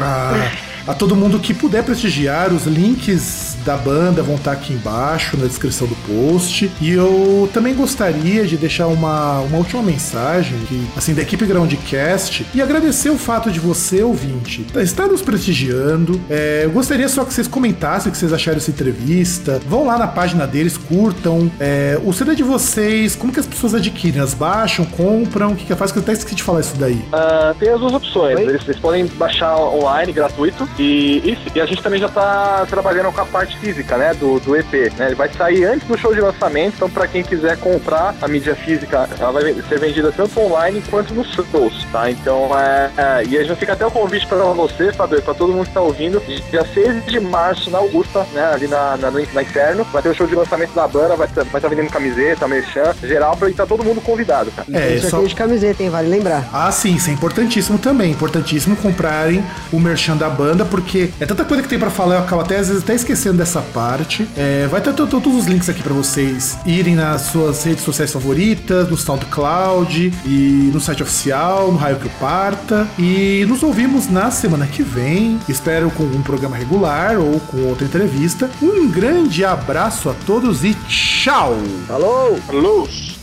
a, a todo mundo que puder prestigiar. Os links da banda vão estar aqui embaixo na descrição do post. E eu também gostaria de deixar uma, uma última mensagem que, assim, da equipe Groundcast e agradecer o fato de você, ouvinte, estar nos prestigiando. É, eu gostaria só que vocês comentassem o que vocês acharam dessa entrevista. Vão lá na página deles, curtam. É, o CD de vocês, como que as pessoas adquirem? Elas baixam, compram? O que que faz? Que eu até esqueci de falar isso daí. Ah, tem as duas opções. Eles, eles podem baixar online, gratuito. E, e, e a gente também já tá trabalhando com a parte física, né? Do, do EP. Né? Ele vai sair antes do show de lançamento. Então, pra quem quiser comprar a mídia física, ela vai ser vendida tanto online quanto nos shows, tá? Então, é, é, e aí já fica até o convite pra você, Fabio, pra todo mundo que tá ouvindo. Dia 6 de março, na Augusta, né? Ali na, na, no- na Inferno, vai ter o show de lançamento da banda. Vai estar vai tá vendendo camiseta, merchan, geral, pra e tá todo mundo convidado, cara. É, Isso só- aqui é de camiseta, hein? Vale lembrar. Ah, sim, isso é importantíssimo também. Importantíssimo comprarem o merchan da banda, porque é tanta coisa que tem pra falar, eu acabo até às vezes até esquecendo dessa parte. É, vai ter to- to- todos os links aqui pra vocês irem nas suas redes sociais favoritas, no SoundCloud e no site oficial, no Raio que o Parta. E nos ouvimos na semana que vem. Espero com um programa regular ou com outra entrevista. Um grande abraço a todos e tchau! Falou! Luz!